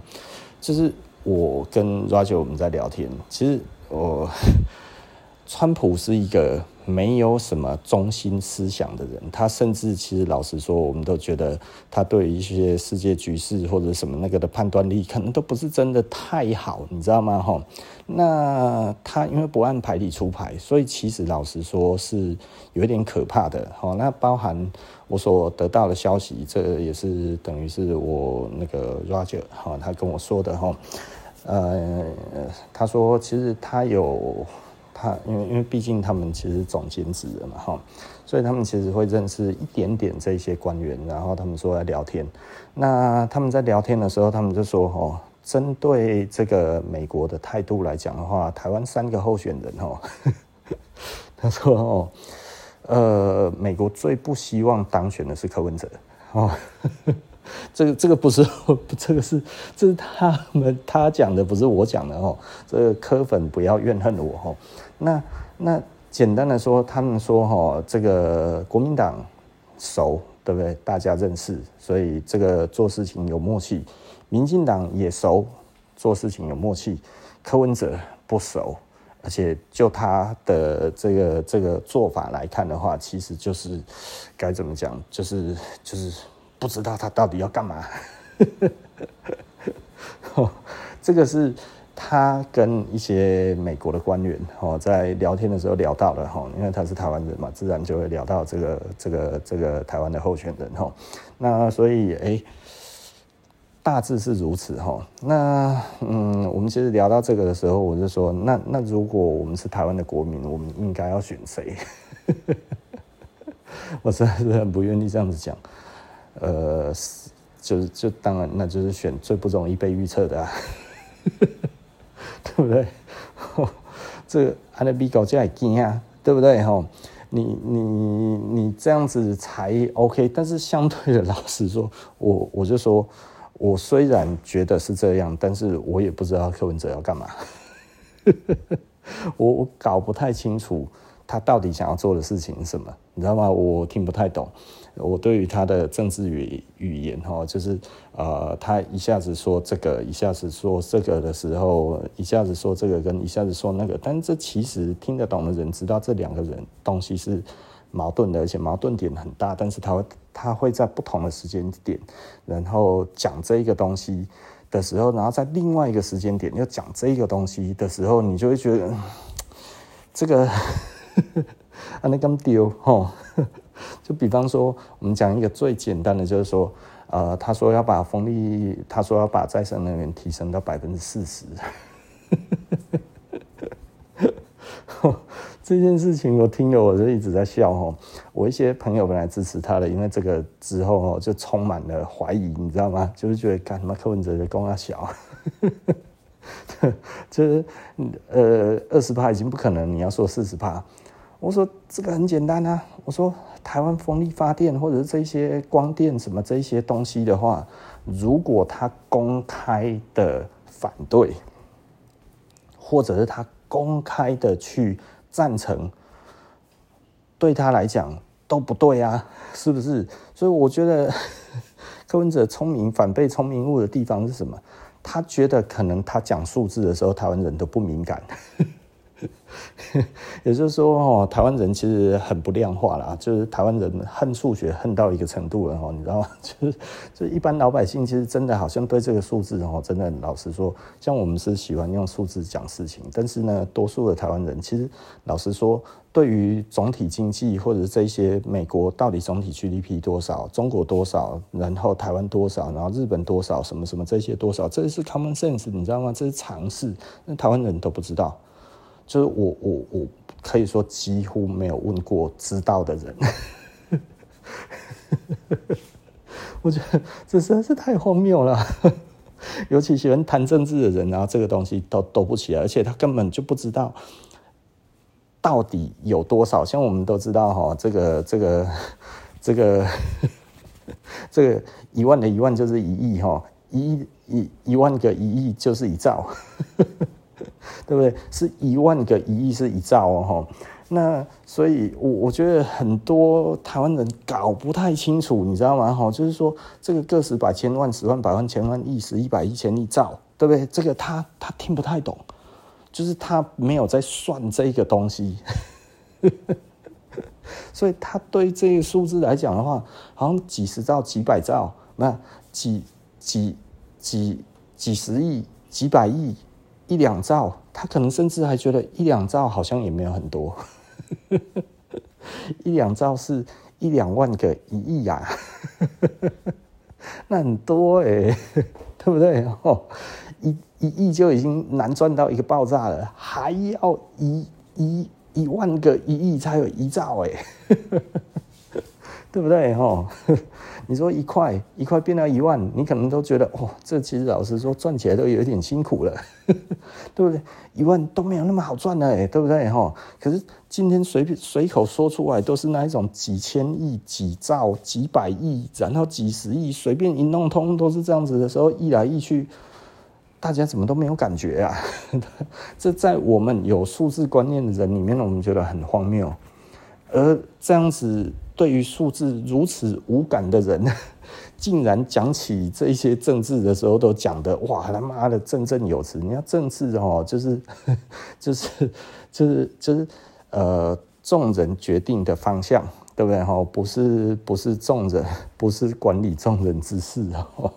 就是我跟 Roger 我们在聊天，其实我川普是一个。没有什么中心思想的人，他甚至其实老实说，我们都觉得他对一些世界局势或者什么那个的判断力，可能都不是真的太好，你知道吗？哈，那他因为不按牌理出牌，所以其实老实说是有一点可怕的。哈，那包含我所得到的消息，这也是等于是我那个 Roger 哈，他跟我说的哈，呃，他说其实他有。他因为因为毕竟他们其实总兼职的嘛哈，所以他们其实会认识一点点这些官员，然后他们说来聊天。那他们在聊天的时候，他们就说哦，针对这个美国的态度来讲的话，台湾三个候选人哦，他说哦，呃，美国最不希望当选的是柯文哲哦。这个这个不是，这个是这是他们他讲的，不是我讲的哦。这个柯粉不要怨恨我哦。那那简单的说，他们说哈，这个国民党熟，对不对？大家认识，所以这个做事情有默契。民进党也熟，做事情有默契。柯文哲不熟，而且就他的这个这个做法来看的话，其实就是该怎么讲，就是就是。不知道他到底要干嘛，这个是他跟一些美国的官员哦在聊天的时候聊到了哈，因为他是台湾人嘛，自然就会聊到这个这个这个台湾的候选人哈。那所以哎，大致是如此哈。那嗯，我们其实聊到这个的时候，我就说，那那如果我们是台湾的国民，我们应该要选谁？我实在是很不愿意这样子讲。呃，就是就当然，那就是选最不容易被预测的啊，对不对？这个安德比高加也惊啊，对不对？吼，你你你这样子才 OK，但是相对的，老实说，我我就说，我虽然觉得是这样，但是我也不知道柯文哲要干嘛，我我搞不太清楚他到底想要做的事情是什么，你知道吗？我听不太懂。我对于他的政治语语言哈，就是呃，他一下子说这个，一下子说这个的时候，一下子说这个跟一下子说那个，但这其实听得懂的人知道这两个人东西是矛盾的，而且矛盾点很大。但是他会他会在不同的时间点，然后讲这一个东西的时候，然后在另外一个时间点又讲这一个东西的时候，你就会觉得这个 啊，那咁丢哈。就比方说，我们讲一个最简单的，就是说，呃，他说要把风力，他说要把再生能源提升到百分之四十，这件事情我听了我就一直在笑哈。我一些朋友本来支持他的，因为这个之后哦就充满了怀疑，你知道吗？就是觉得干什么柯文哲的功劳小，就是呃二十趴已经不可能，你要说四十趴。我说这个很简单啊，我说台湾风力发电或者是这些光电什么这些东西的话，如果他公开的反对，或者是他公开的去赞成，对他来讲都不对啊，是不是？所以我觉得 柯文哲聪明反被聪明误的地方是什么？他觉得可能他讲数字的时候，台湾人都不敏感。也就是说，哦，台湾人其实很不量化啦，就是台湾人恨数学恨到一个程度了，哦，你知道吗？就是，就一般老百姓其实真的好像对这个数字，哦，真的老实说，像我们是喜欢用数字讲事情，但是呢，多数的台湾人其实老实说，对于总体经济或者这些美国到底总体 GDP 多少，中国多少，然后台湾多少，然后日本多少，什么什么这些多少，这是 common sense，你知道吗？这是常识，那台湾人都不知道。就是我我我可以说几乎没有问过知道的人，我觉得这实在是太荒谬了。尤其喜欢谈政治的人，然后这个东西都抖不起来，而且他根本就不知道到底有多少。像我们都知道哈，这个这个这个这个一万的一万就是一亿哈，一一一万个一亿就是一兆。对不对？是一万个一亿是一兆哦，那所以，我我觉得很多台湾人搞不太清楚，你知道吗？哈，就是说这个个十百千万十万百万千万亿十亿百亿千亿兆，对不对？这个他他听不太懂，就是他没有在算这个东西，所以他对这个数字来讲的话，好像几十兆、几百兆，那几几几几十亿、几百亿。一两兆，他可能甚至还觉得一两兆好像也没有很多，一两兆是一两万个一亿呀，那很多哎、欸，对不对？哦，一一亿就已经难赚到一个爆炸了，还要一一一万个一亿才有一兆哎、欸。对不对？哈，你说一块一块变到一万，你可能都觉得哦，这其实老实说赚起来都有点辛苦了，对不对？一万都没有那么好赚的，对不对？哈，可是今天随便随口说出来都是那一种几千亿、几兆、几百亿，然后几十亿，随便一弄通都是这样子的时候，一来一去，大家怎么都没有感觉啊？这在我们有数字观念的人里面，我们觉得很荒谬，而这样子。对于数字如此无感的人，竟然讲起这些政治的时候，都讲得哇他妈的振振有词。你要政治哦，就是 就是就是就是呃众人决定的方向，对不对哈？不是不是众人，不是管理众人之事哦。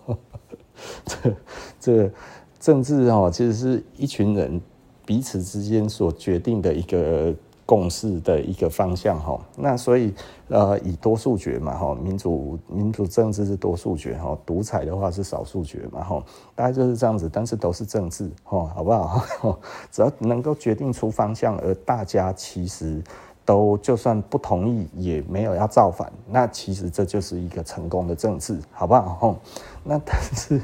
这这政治哦，其实是一群人彼此之间所决定的一个。共识的一个方向哈，那所以呃以多数决嘛哈，民主民主政治是多数决哈，独裁的话是少数决嘛哈，大概就是这样子，但是都是政治哈，好不好？只要能够决定出方向，而大家其实都就算不同意，也没有要造反，那其实这就是一个成功的政治，好不好？那但是。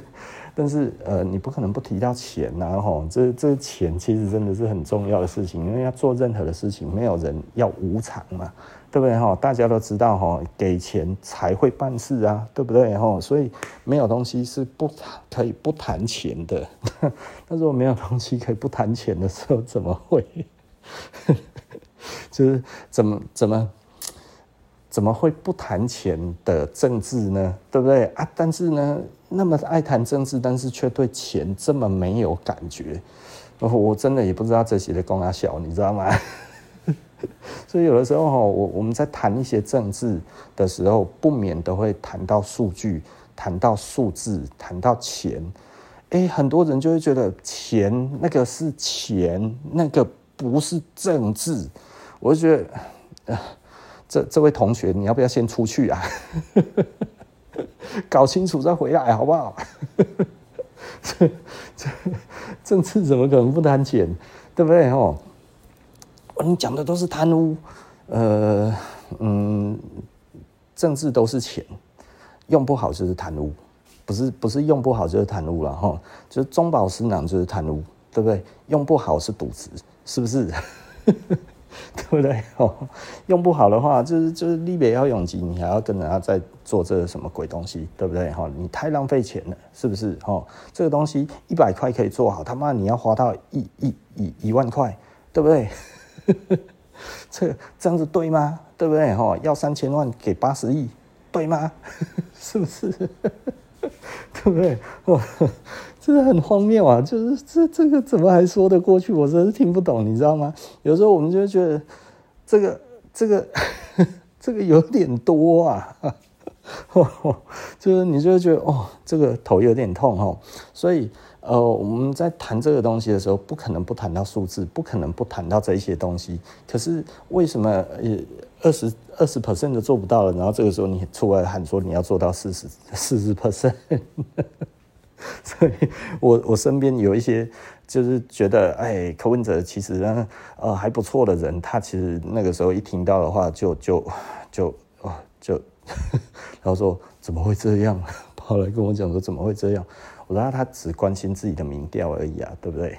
但是呃，你不可能不提到钱呐，吼，这这钱其实真的是很重要的事情，因为要做任何的事情，没有人要无偿嘛，对不对哈？大家都知道哈，给钱才会办事啊，对不对哈？所以没有东西是不可以不谈钱的。但是我没有东西可以不谈钱的时候，怎么会？就是怎么怎么？怎么会不谈钱的政治呢？对不对啊？但是呢，那么爱谈政治，但是却对钱这么没有感觉，我真的也不知道这些的公阿小，你知道吗？所以有的时候，我我们在谈一些政治的时候，不免都会谈到数据，谈到数字，谈到钱。哎，很多人就会觉得钱那个是钱，那个不是政治。我就觉得，呃这这位同学，你要不要先出去啊？搞清楚再回来，好不好？这这政治怎么可能不谈钱？对不对？哦，你讲的都是贪污，呃嗯，政治都是钱，用不好就是贪污，不是不是用不好就是贪污了哈，就是中饱私囊就是贪污，对不对？用不好是渎职，是不是？对不对？哦，用不好的话，就是就是立北要永吉，你还要跟人家再做这个什么鬼东西，对不对？哈，你太浪费钱了，是不是？哈，这个东西一百块可以做好，他妈你要花到一一一一万块，对不对？这这样子对吗？对不对？哈，要三千万给八十亿，对吗？是不是？对不对？哦，真的很荒谬啊！就是这这个怎么还说得过去？我真是听不懂，你知道吗？有时候我们就会觉得这个这个 这个有点多啊，就是你就觉得哦，这个头有点痛哦。所以呃，我们在谈这个东西的时候，不可能不谈到数字，不可能不谈到这一些东西。可是为什么呃二十二十 percent 都做不到了？然后这个时候你出来喊说你要做到四十四十 percent？所以我我身边有一些就是觉得，哎，柯文哲其实呢，呃，还不错的人，他其实那个时候一听到的话就，就就就就，然后 说怎么会这样？跑来跟我讲说怎么会这样？我说他只关心自己的民调而已啊，对不对？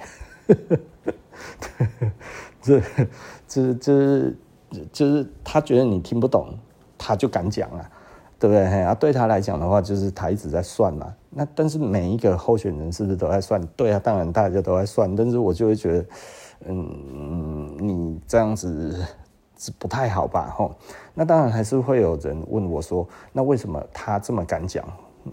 这这这就是他觉得你听不懂，他就敢讲啊。对不对？啊，对他来讲的话，就是他一直在算嘛。那但是每一个候选人是不是都在算？对啊，当然大家都在算。但是我就会觉得，嗯，你这样子是不太好吧？吼，那当然还是会有人问我说，那为什么他这么敢讲？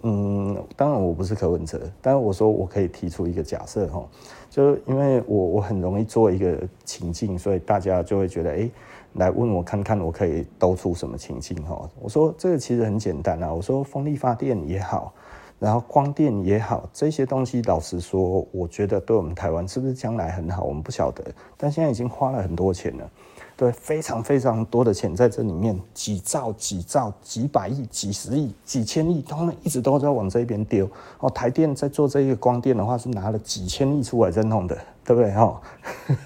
嗯，当然我不是柯文哲，但是我说我可以提出一个假设，吼，就因为我我很容易做一个情境，所以大家就会觉得，哎。来问我看看，我可以兜出什么情境哈？我说这个其实很简单啊。我说风力发电也好，然后光电也好，这些东西老实说，我觉得对我们台湾是不是将来很好，我们不晓得。但现在已经花了很多钱了，对，非常非常多的钱在这里面，几兆、几兆、几百亿、几十亿、几千亿，他们一直都在往这边丢。哦，台电在做这个光电的话，是拿了几千亿出来在弄的，对不对？哦，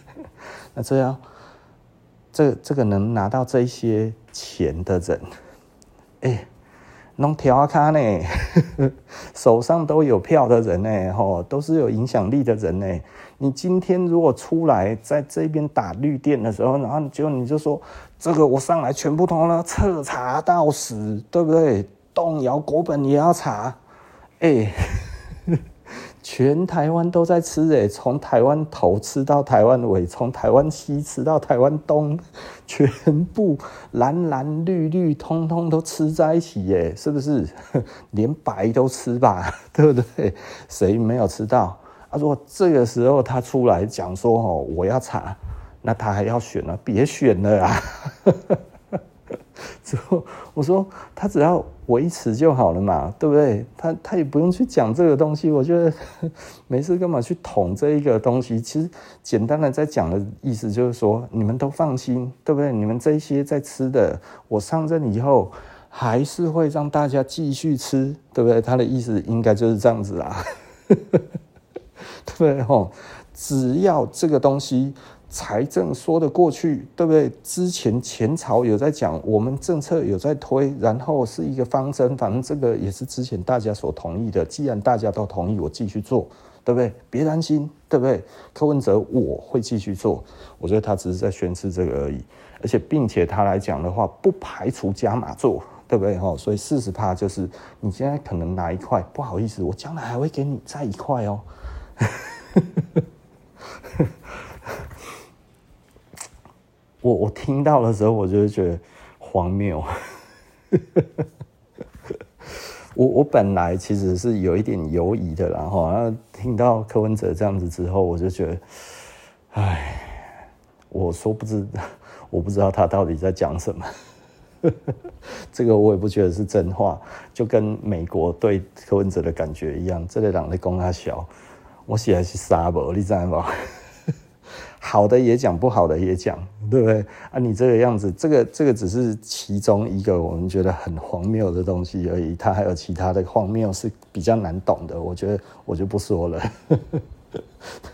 那这样。这这个能拿到这些钱的人，哎，弄条卡呢，手上都有票的人呢，吼，都是有影响力的人呢。你今天如果出来在这边打绿电的时候，然后就你就说这个我上来全部通了彻查到死，对不对？动摇国本也要查，哎。全台湾都在吃诶，从台湾头吃到台湾尾，从台湾西吃到台湾东，全部蓝蓝绿绿通通都吃在一起耶，是不是？连白都吃吧，对不对？谁没有吃到？他说这个时候他出来讲说哦，我要查，那他还要选呢？别选了啊！之后我说他只要维持就好了嘛，对不对？他他也不用去讲这个东西，我觉得 没事干嘛去捅这一个东西？其实简单的在讲的意思就是说，你们都放心，对不对？你们这些在吃的，我上任以后还是会让大家继续吃，对不对？他的意思应该就是这样子啊，对不对？吼，只要这个东西。财政说得过去，对不对？之前前朝有在讲，我们政策有在推，然后是一个方针，反正这个也是之前大家所同意的。既然大家都同意，我继续做，对不对？别担心，对不对？柯文哲我会继续做，我觉得他只是在宣示这个而已，而且并且他来讲的话，不排除加码做，对不对？哈，所以四十趴就是你现在可能拿一块，不好意思，我将来还会给你再一块哦。我我听到的时候，我就觉得荒谬。我我本来其实是有一点犹疑的，然后然后听到柯文哲这样子之后，我就觉得，哎，我说不知，我不知道他到底在讲什么。这个我也不觉得是真话，就跟美国对柯文哲的感觉一样，这个人在讲他小，我写的是沙博，你知道吗？好的也讲，不好的也讲，对不对啊？你这个样子，这个这个只是其中一个我们觉得很荒谬的东西而已。它还有其他的荒谬是比较难懂的，我觉得我就不说了，因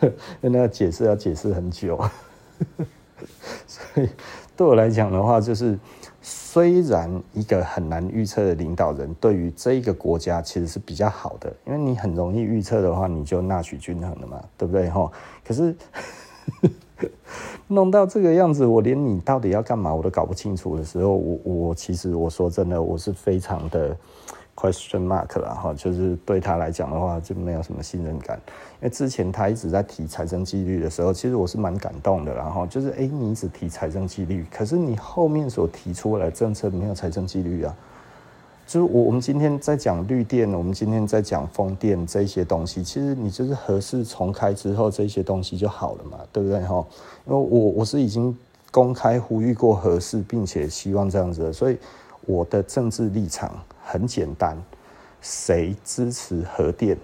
为那个解释要解释很久。所以对我来讲的话，就是虽然一个很难预测的领导人，对于这一个国家其实是比较好的，因为你很容易预测的话，你就纳取均衡了嘛，对不对？哈，可是。弄到这个样子，我连你到底要干嘛我都搞不清楚的时候，我我其实我说真的，我是非常的 question mark 了哈，就是对他来讲的话就没有什么信任感，因为之前他一直在提财政纪律的时候，其实我是蛮感动的，然后就是哎，你一直提财政纪律，可是你后面所提出来的政策没有财政纪律啊，就是我我们今天在讲绿电，我们今天在讲风电这些东西，其实你就是核四重开之后，这些东西就好了嘛，对不对哈？因为我我是已经公开呼吁过核四，并且希望这样子，所以我的政治立场很简单：谁支持核电，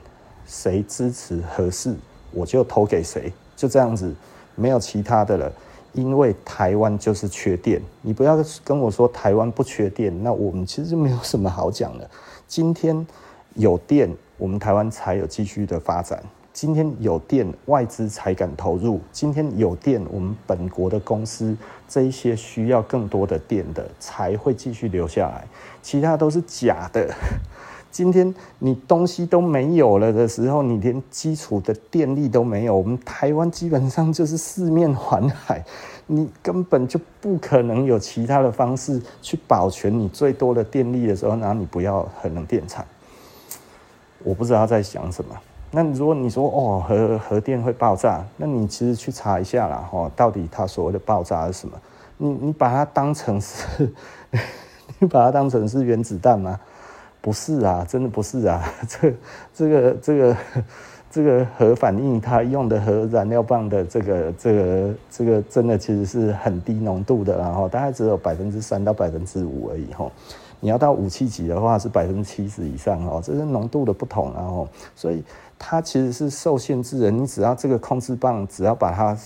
谁支持核四，我就投给谁，就这样子，没有其他的了。因为台湾就是缺电，你不要跟我说台湾不缺电，那我们其实就没有什么好讲的。今天有电，我们台湾才有继续的发展；今天有电，外资才敢投入；今天有电，我们本国的公司这一些需要更多的电的才会继续留下来，其他都是假的。今天你东西都没有了的时候，你连基础的电力都没有。我们台湾基本上就是四面环海，你根本就不可能有其他的方式去保全你最多的电力的时候，然后你不要核能电厂。我不知道在想什么。那如果你说哦核核电会爆炸，那你其实去查一下啦，哦，到底它所谓的爆炸是什么？你你把它当成是，你把它当成是原子弹吗？不是啊，真的不是啊，这这个这个这个核反应，它用的核燃料棒的这个这个这个真的其实是很低浓度的，然后大概只有百分之三到百分之五而已哈。你要到武器级的话是百分之七十以上哦，这是浓度的不同，然后所以它其实是受限制的。你只要这个控制棒，只要把它。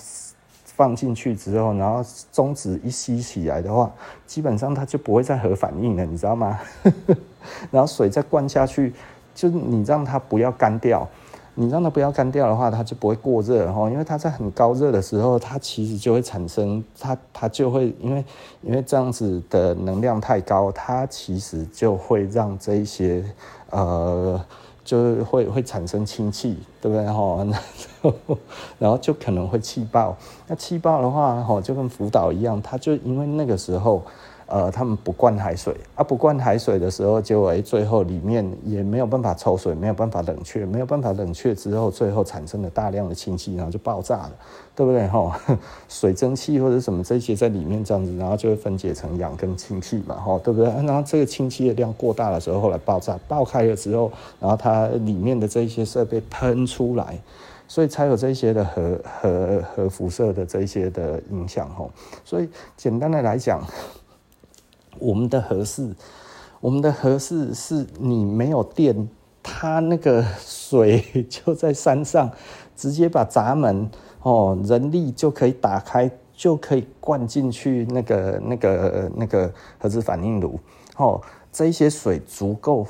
放进去之后，然后中子一吸起来的话，基本上它就不会再核反应了，你知道吗？然后水再灌下去，就是你让它不要干掉，你让它不要干掉的话，它就不会过热哈。因为它在很高热的时候，它其实就会产生它它就会因为因为这样子的能量太高，它其实就会让这一些呃。就会会产生氢气，对不对哈？然后就可能会气爆。那气爆的话，哈，就跟福岛一样，它就因为那个时候。呃，他们不灌海水啊，不灌海水的时候，结果最后里面也没有办法抽水，没有办法冷却，没有办法冷却之后，最后产生了大量的氢气，然后就爆炸了，对不对 哈？水蒸气或者什么这些在里面这样子，然后就会分解成氧跟氢气嘛，哈，对不对？然后这个氢气的量过大的时候，后来爆炸，爆开了之后，然后它里面的这些设备喷出来，所以才有这些的核核核辐射的这些的影响哈。所以简单的来讲。我们的核四，我们的核四是你没有电，它那个水就在山上，直接把闸门哦，人力就可以打开，就可以灌进去那个那个那个核子反应炉哦，这些水足够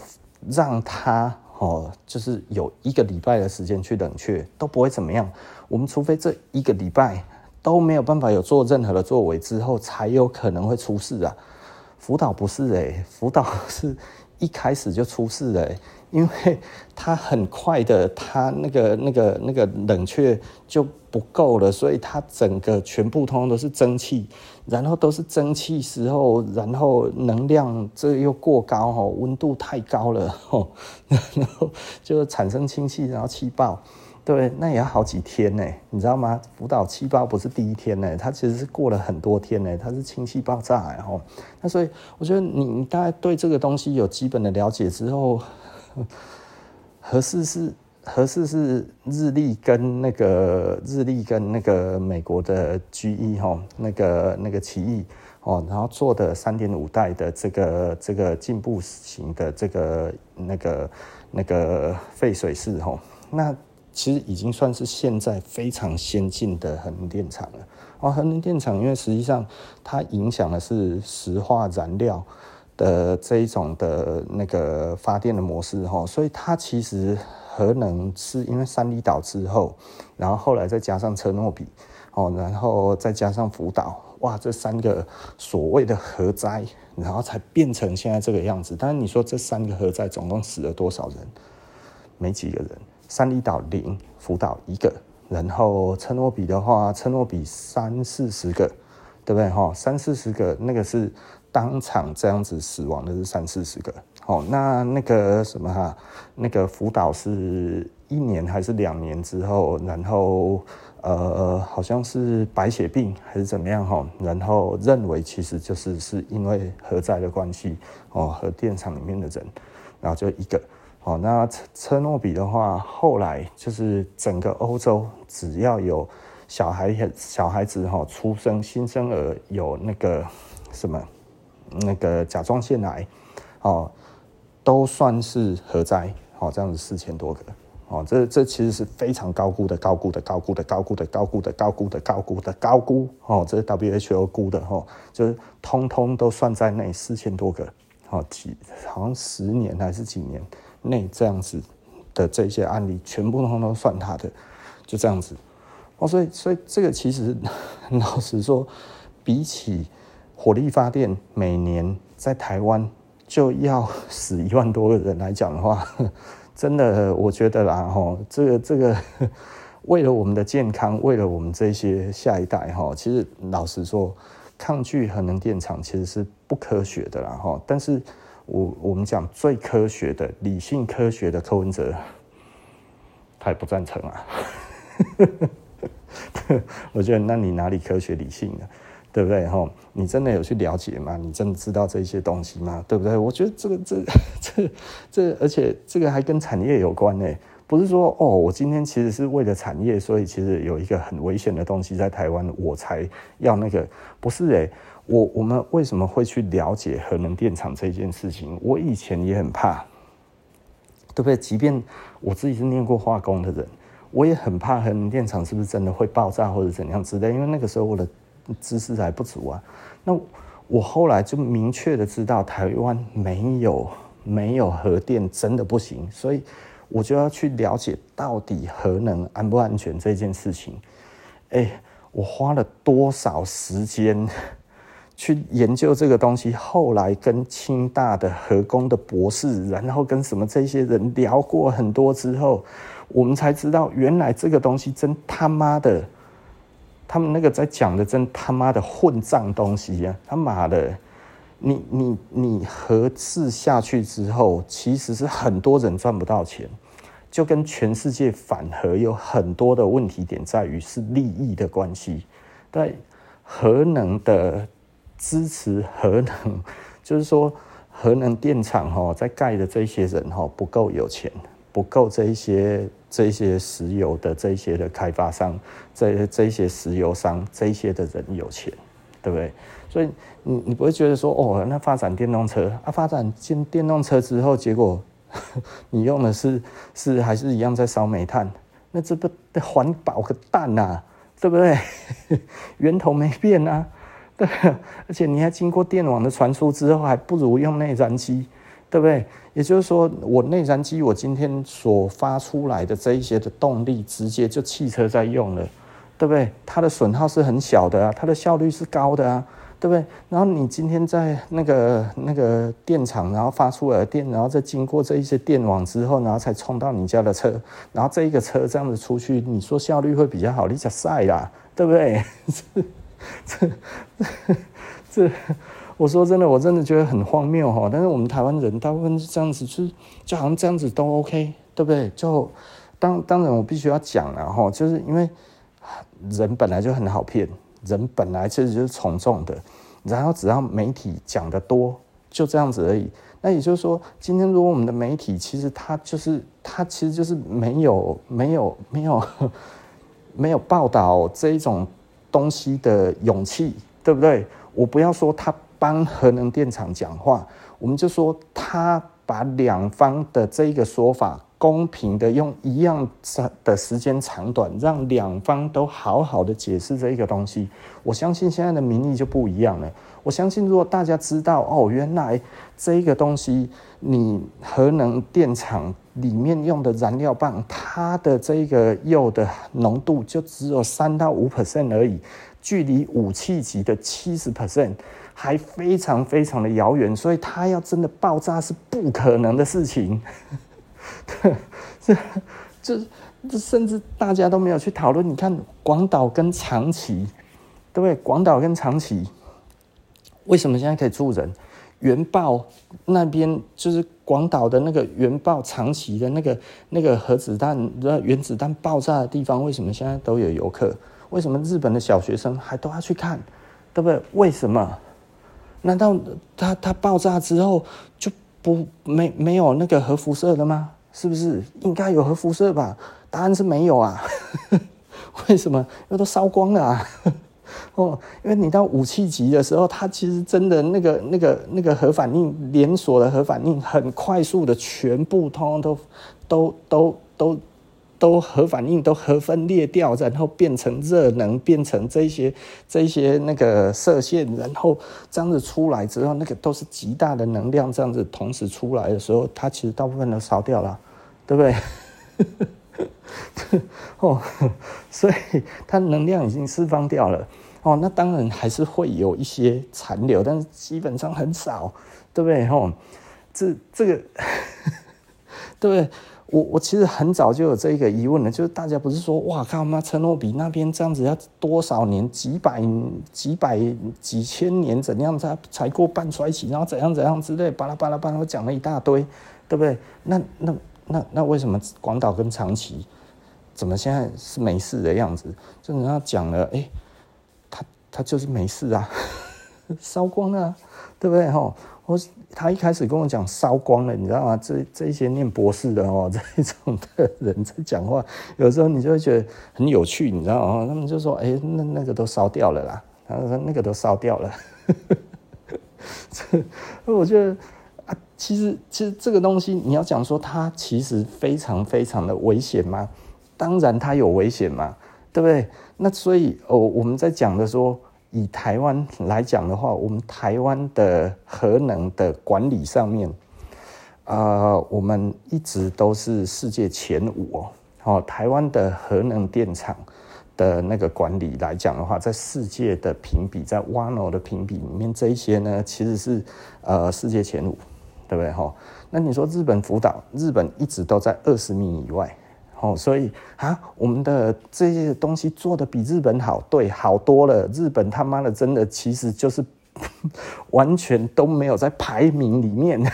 让它哦，就是有一个礼拜的时间去冷却，都不会怎么样。我们除非这一个礼拜都没有办法有做任何的作为之后，才有可能会出事啊。福岛不是哎、欸，福岛是一开始就出事了、因为它很快的，它那个那个那个冷却就不够了，所以它整个全部通通都是蒸汽，然后都是蒸汽时候，然后能量这又过高哈，温度太高了吼，然后就产生氢气，然后气爆。对，那也要好几天呢，你知道吗？福岛气爆不是第一天呢，它其实是过了很多天呢，它是氢气爆炸，然后，那所以我觉得你你大概对这个东西有基本的了解之后，合适是合适是日立跟那个日立跟那个美国的 GE 哈，那个那个奇异哦，然后做的三点五代的这个这个进步型的这个那个那个废水式哈，那。其实已经算是现在非常先进的核能电厂了。哦，核能电厂因为实际上它影响的是石化燃料的这一种的那个发电的模式哈，所以它其实核能是因为三里岛之后，然后后来再加上车诺比哦，然后再加上福岛，哇，这三个所谓的核灾，然后才变成现在这个样子。但是你说这三个核灾总共死了多少人？没几个人。三里岛零，福岛一个，然后车诺比的话，车诺比三四十个，对不对哈？三四十个，那个是当场这样子死亡的是三四十个，哦，那那个什么哈，那个福岛是一年还是两年之后，然后呃，好像是白血病还是怎么样哈，然后认为其实就是是因为核灾的关系哦，核电厂里面的人，然后就一个哦，那车车诺比的话，后来就是整个欧洲只要有小孩小孩子哈出生新生儿有那个什么那个甲状腺癌哦，都算是核灾。哦，这样子四千多个，哦，这这其实是非常高估的，高估的，高估的，高估的，高估的，高估的，高估的高估，哦，这是 WHO 估的，哦，就是通通都算在内，四千多个，哦，几好像十年还是几年内这样子的这些案例，全部通通都算他的，就这样子，哦，所以所以这个其实 老实说，比起火力发电，每年在台湾。就要死一万多个人来讲的话，真的，我觉得啦，哈，这个这个，为了我们的健康，为了我们这些下一代，哈，其实老实说，抗拒核能电厂其实是不科学的啦，哈。但是我我们讲最科学的、理性科学的柯文哲，他也不赞成啊。我觉得，那你哪里科学理性呢？对不对？哈，你真的有去了解吗？你真的知道这些东西吗？对不对？我觉得这个、这、这、这，而且这个还跟产业有关呢。不是说哦，我今天其实是为了产业，所以其实有一个很危险的东西在台湾，我才要那个。不是诶，我我们为什么会去了解核能电厂这件事情？我以前也很怕，对不对？即便我自己是念过化工的人，我也很怕核能电厂是不是真的会爆炸或者怎样之类。因为那个时候我的。知识还不足啊，那我后来就明确的知道台湾没有没有核电真的不行，所以我就要去了解到底核能安不安全这件事情。哎，我花了多少时间去研究这个东西，后来跟清大的核工的博士，然后跟什么这些人聊过很多之后，我们才知道原来这个东西真他妈的。他们那个在讲的真他妈的混账东西呀！他妈的，你你你核试下去之后，其实是很多人赚不到钱，就跟全世界反核有很多的问题点在于是利益的关系。对核能的支持，核能 就是说核能电厂哈，在盖的这些人哈不够有钱。不够这些这些石油的这些的开发商，这这些石油商这一些的人有钱，对不对？所以你你不会觉得说哦，那发展电动车啊，发展电电动车之后，结果 你用的是是还是一样在烧煤炭，那这不环保个蛋呐、啊，对不对？源头没变啊，对，而且你还经过电网的传输之后，还不如用内燃机。对不对？也就是说，我内燃机，我今天所发出来的这一些的动力，直接就汽车在用了，对不对？它的损耗是很小的啊，它的效率是高的啊，对不对？然后你今天在那个那个电厂，然后发出来的电，然后再经过这一些电网之后，然后才充到你家的车，然后这一个车这样子出去，你说效率会比较好？你讲晒啦，对不对？这这。我说真的，我真的觉得很荒谬哈。但是我们台湾人大部分是这样子，就是就好像这样子都 OK，对不对？就当当然我必须要讲了哈，就是因为人本来就很好骗，人本来其实就是从众的，然后只要媒体讲得多，就这样子而已。那也就是说，今天如果我们的媒体其实它就是它其实就是没有没有没有 没有报道这一种东西的勇气，对不对？我不要说他。帮核能电厂讲话，我们就说他把两方的这一个说法公平的用一样的时间长短，让两方都好好的解释这一个东西。我相信现在的民意就不一样了。我相信如果大家知道哦，原来这一个东西，你核能电厂里面用的燃料棒，它的这个铀的浓度就只有三到五 percent 而已，距离武器级的七十 percent。还非常非常的遥远，所以它要真的爆炸是不可能的事情。这、这、这，甚至大家都没有去讨论。你看广岛跟长崎，对不对？广岛跟长崎为什么现在可以住人？原爆那边就是广岛的那个原爆长崎的那个那个核子弹、原子弹爆炸的地方，为什么现在都有游客？为什么日本的小学生还都要去看？对不对？为什么？难道它它爆炸之后就不没没有那个核辐射了吗？是不是应该有核辐射吧？答案是没有啊。为什么？因为都烧光了啊。哦，因为你到武器级的时候，它其实真的那个、那个、那个核反应连锁的核反应很快速的，全部通都、都、都、都、都核反应都核分裂掉，然后变成热能，变成这些、这些那个射线，然后这样子出来之后，那个都是极大的能量，这样子同时出来的时候，它其实大部分都烧掉了，对不对？哦，所以它能量已经释放掉了。哦，那当然还是会有一些残留，但是基本上很少，对不对？吼，这这个，对不对？我我其实很早就有这个疑问了，就是大家不是说哇靠妈，车诺比那边这样子要多少年？几百、几百、几千年怎样才才过半衰期？然后怎样怎样之类，巴拉巴拉巴拉讲了一大堆，对不对？那那那那为什么广岛跟长崎怎么现在是没事的样子？就人家讲了，哎。他他就是没事啊，烧光了，对不对？哈，我他一开始跟我讲烧光了，你知道吗？这这些念博士的哦，这种的人在讲话，有时候你就会觉得很有趣，你知道吗？他们就说：“哎，那那个都烧掉了啦。”他说：“那个都烧掉了。”这我觉得，其实其实这个东西你要讲说它其实非常非常的危险吗？当然它有危险嘛，对不对？那所以哦，我们在讲的说，以台湾来讲的话，我们台湾的核能的管理上面，呃，我们一直都是世界前五哦。哦，台湾的核能电厂的那个管理来讲的话，在世界的评比，在 WANO 的评比里面，这一些呢，其实是呃世界前五，对不对？哈，那你说日本福岛，日本一直都在二十名以外。哦，所以啊，我们的这些东西做得比日本好，对，好多了。日本他妈的真的其实就是 完全都没有在排名里面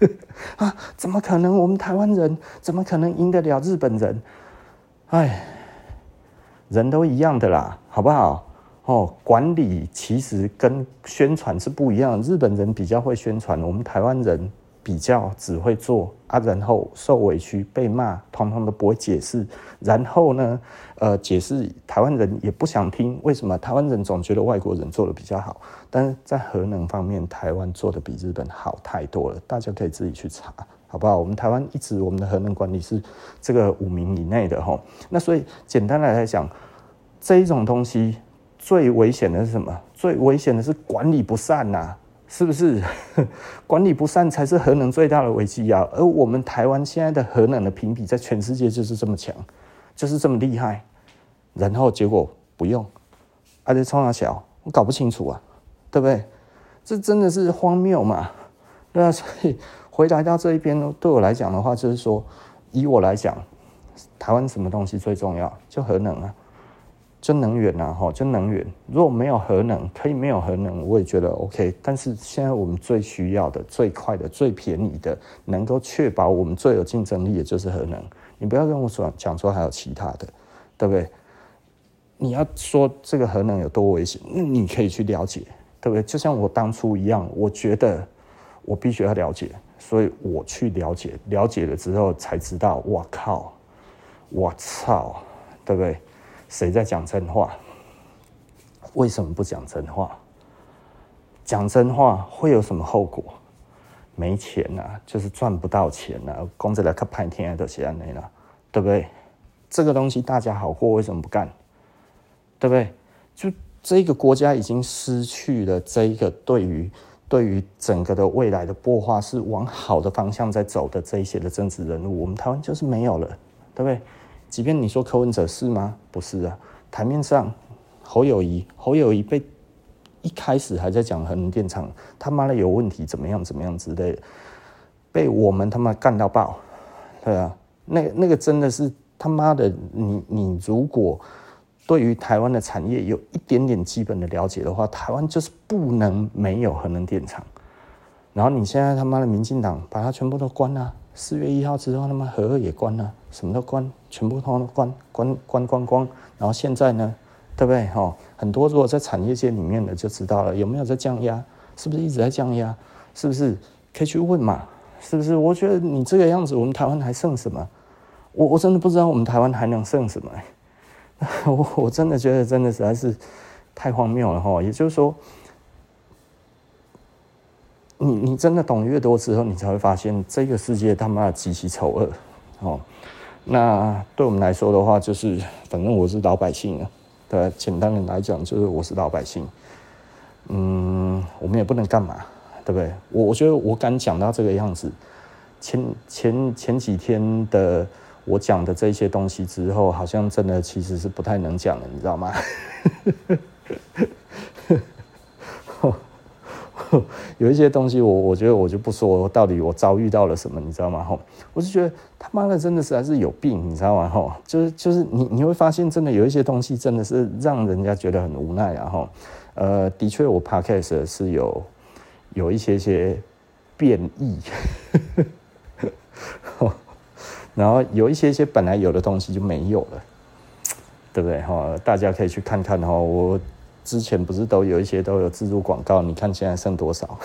啊！怎么可能？我们台湾人怎么可能赢得了日本人？哎，人都一样的啦，好不好？哦，管理其实跟宣传是不一样，日本人比较会宣传，我们台湾人。比较只会做啊，然后受委屈被骂，通通都不会解释。然后呢，呃，解释台湾人也不想听，为什么？台湾人总觉得外国人做的比较好，但是在核能方面，台湾做的比日本好太多了。大家可以自己去查，好不好？我们台湾一直我们的核能管理是这个五名以内的吼。那所以简单来来讲，这一种东西最危险的是什么？最危险的是管理不善呐、是不是 管理不善才是核能最大的危机啊？而我们台湾现在的核能的评比在全世界就是这么强，就是这么厉害，然后结果不用，而且冲三小，我搞不清楚啊，对不对？这真的是荒谬嘛？对啊，所以 回答到这一边，对我来讲的话，就是说，以我来讲，台湾什么东西最重要？就核能啊。就能源呐，哈，就能源。如果没有核能，可以没有核能，我也觉得 OK。但是现在我们最需要的、最快的、最便宜的，能够确保我们最有竞争力的，就是核能。你不要跟我说讲说还有其他的，对不对？你要说这个核能有多危险，那你可以去了解，对不对？就像我当初一样，我觉得我必须要了解，所以我去了解，了解了之后才知道，我靠，我操，对不对？谁在讲真话？为什么不讲真话？讲真话会有什么后果？没钱呐、啊，就是赚不到钱呐、啊。工资来看半天都写在那了，对不对？这个东西大家好过，为什么不干？对不对？就这个国家已经失去了这一个对于对于整个的未来的擘画是往好的方向在走的这一些的政治人物，我们台湾就是没有了，对不对？即便你说柯文哲是吗？不是啊，台面上侯友谊，侯友谊被一开始还在讲核能电厂他妈的有问题，怎么样怎么样之类的，被我们他妈干到爆，对啊，那那个真的是他妈的，你你如果对于台湾的产业有一点点基本的了解的话，台湾就是不能没有核能电厂，然后你现在他妈的民进党把它全部都关了，四月一号之后他妈核二也关了，什么都关，全部都关关关关关。然后现在呢，对不对？哈，很多如果在产业界里面的就知道了，有没有在降压？是不是一直在降压？是不是可以去问嘛？是不是？我觉得你这个样子，我们台湾还剩什么？我我真的不知道我们台湾还能剩什么。我我真的觉得真的实在是太荒谬了哈。也就是说，你你真的懂越多之后，你才会发现这个世界他妈的极其丑恶哦。那对我们来说的话，就是反正我是老百姓啊。对，简单的来讲，就是我是老百姓。嗯，我们也不能干嘛，对不对？我我觉得我敢讲到这个样子。前前前几天的我讲的这些东西之后，好像真的其实是不太能讲了，你知道吗？有一些东西我，我觉得我就不说到底我遭遇到了什么，你知道吗？吼，我就觉得他妈的真的是还是有病，你知道吗？吼，就是就是你你会发现，真的有一些东西真的是让人家觉得很无奈啊！吼，呃，的确我 podcast 是有有一些些变异，然后有一些些本来有的东西就没有了，对不对？哈，大家可以去看看哈，我。之前不是都有一些都有自助广告？你看现在剩多少？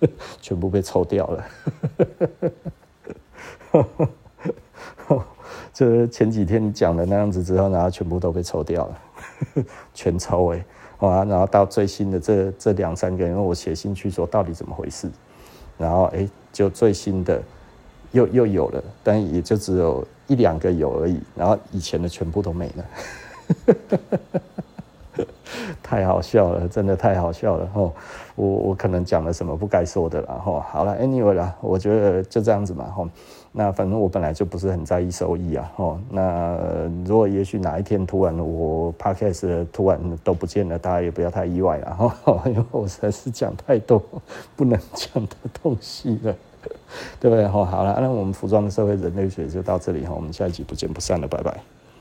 全部被抽掉了。这前几天你讲的那样子之后，然后全部都被抽掉了，全抽哎！啊，然后到最新的这这两三个，因为我写信去说到底怎么回事，然后哎，就最新的又又有了，但也就只有一两个有而已，然后以前的全部都没了。太好笑了，真的太好笑了哦！我我可能讲了什么不该说的了哈。好了，anyway 啦，我觉得就这样子嘛哈。那反正我本来就不是很在意收益啊哈。那如果也许哪一天突然我 podcast 突然都不见了，大家也不要太意外了哈，因为我实在是讲太多不能讲的东西了，对不对哈？好了，那我们服装的社会人类学就到这里哈，我们下一集不见不散了，拜拜。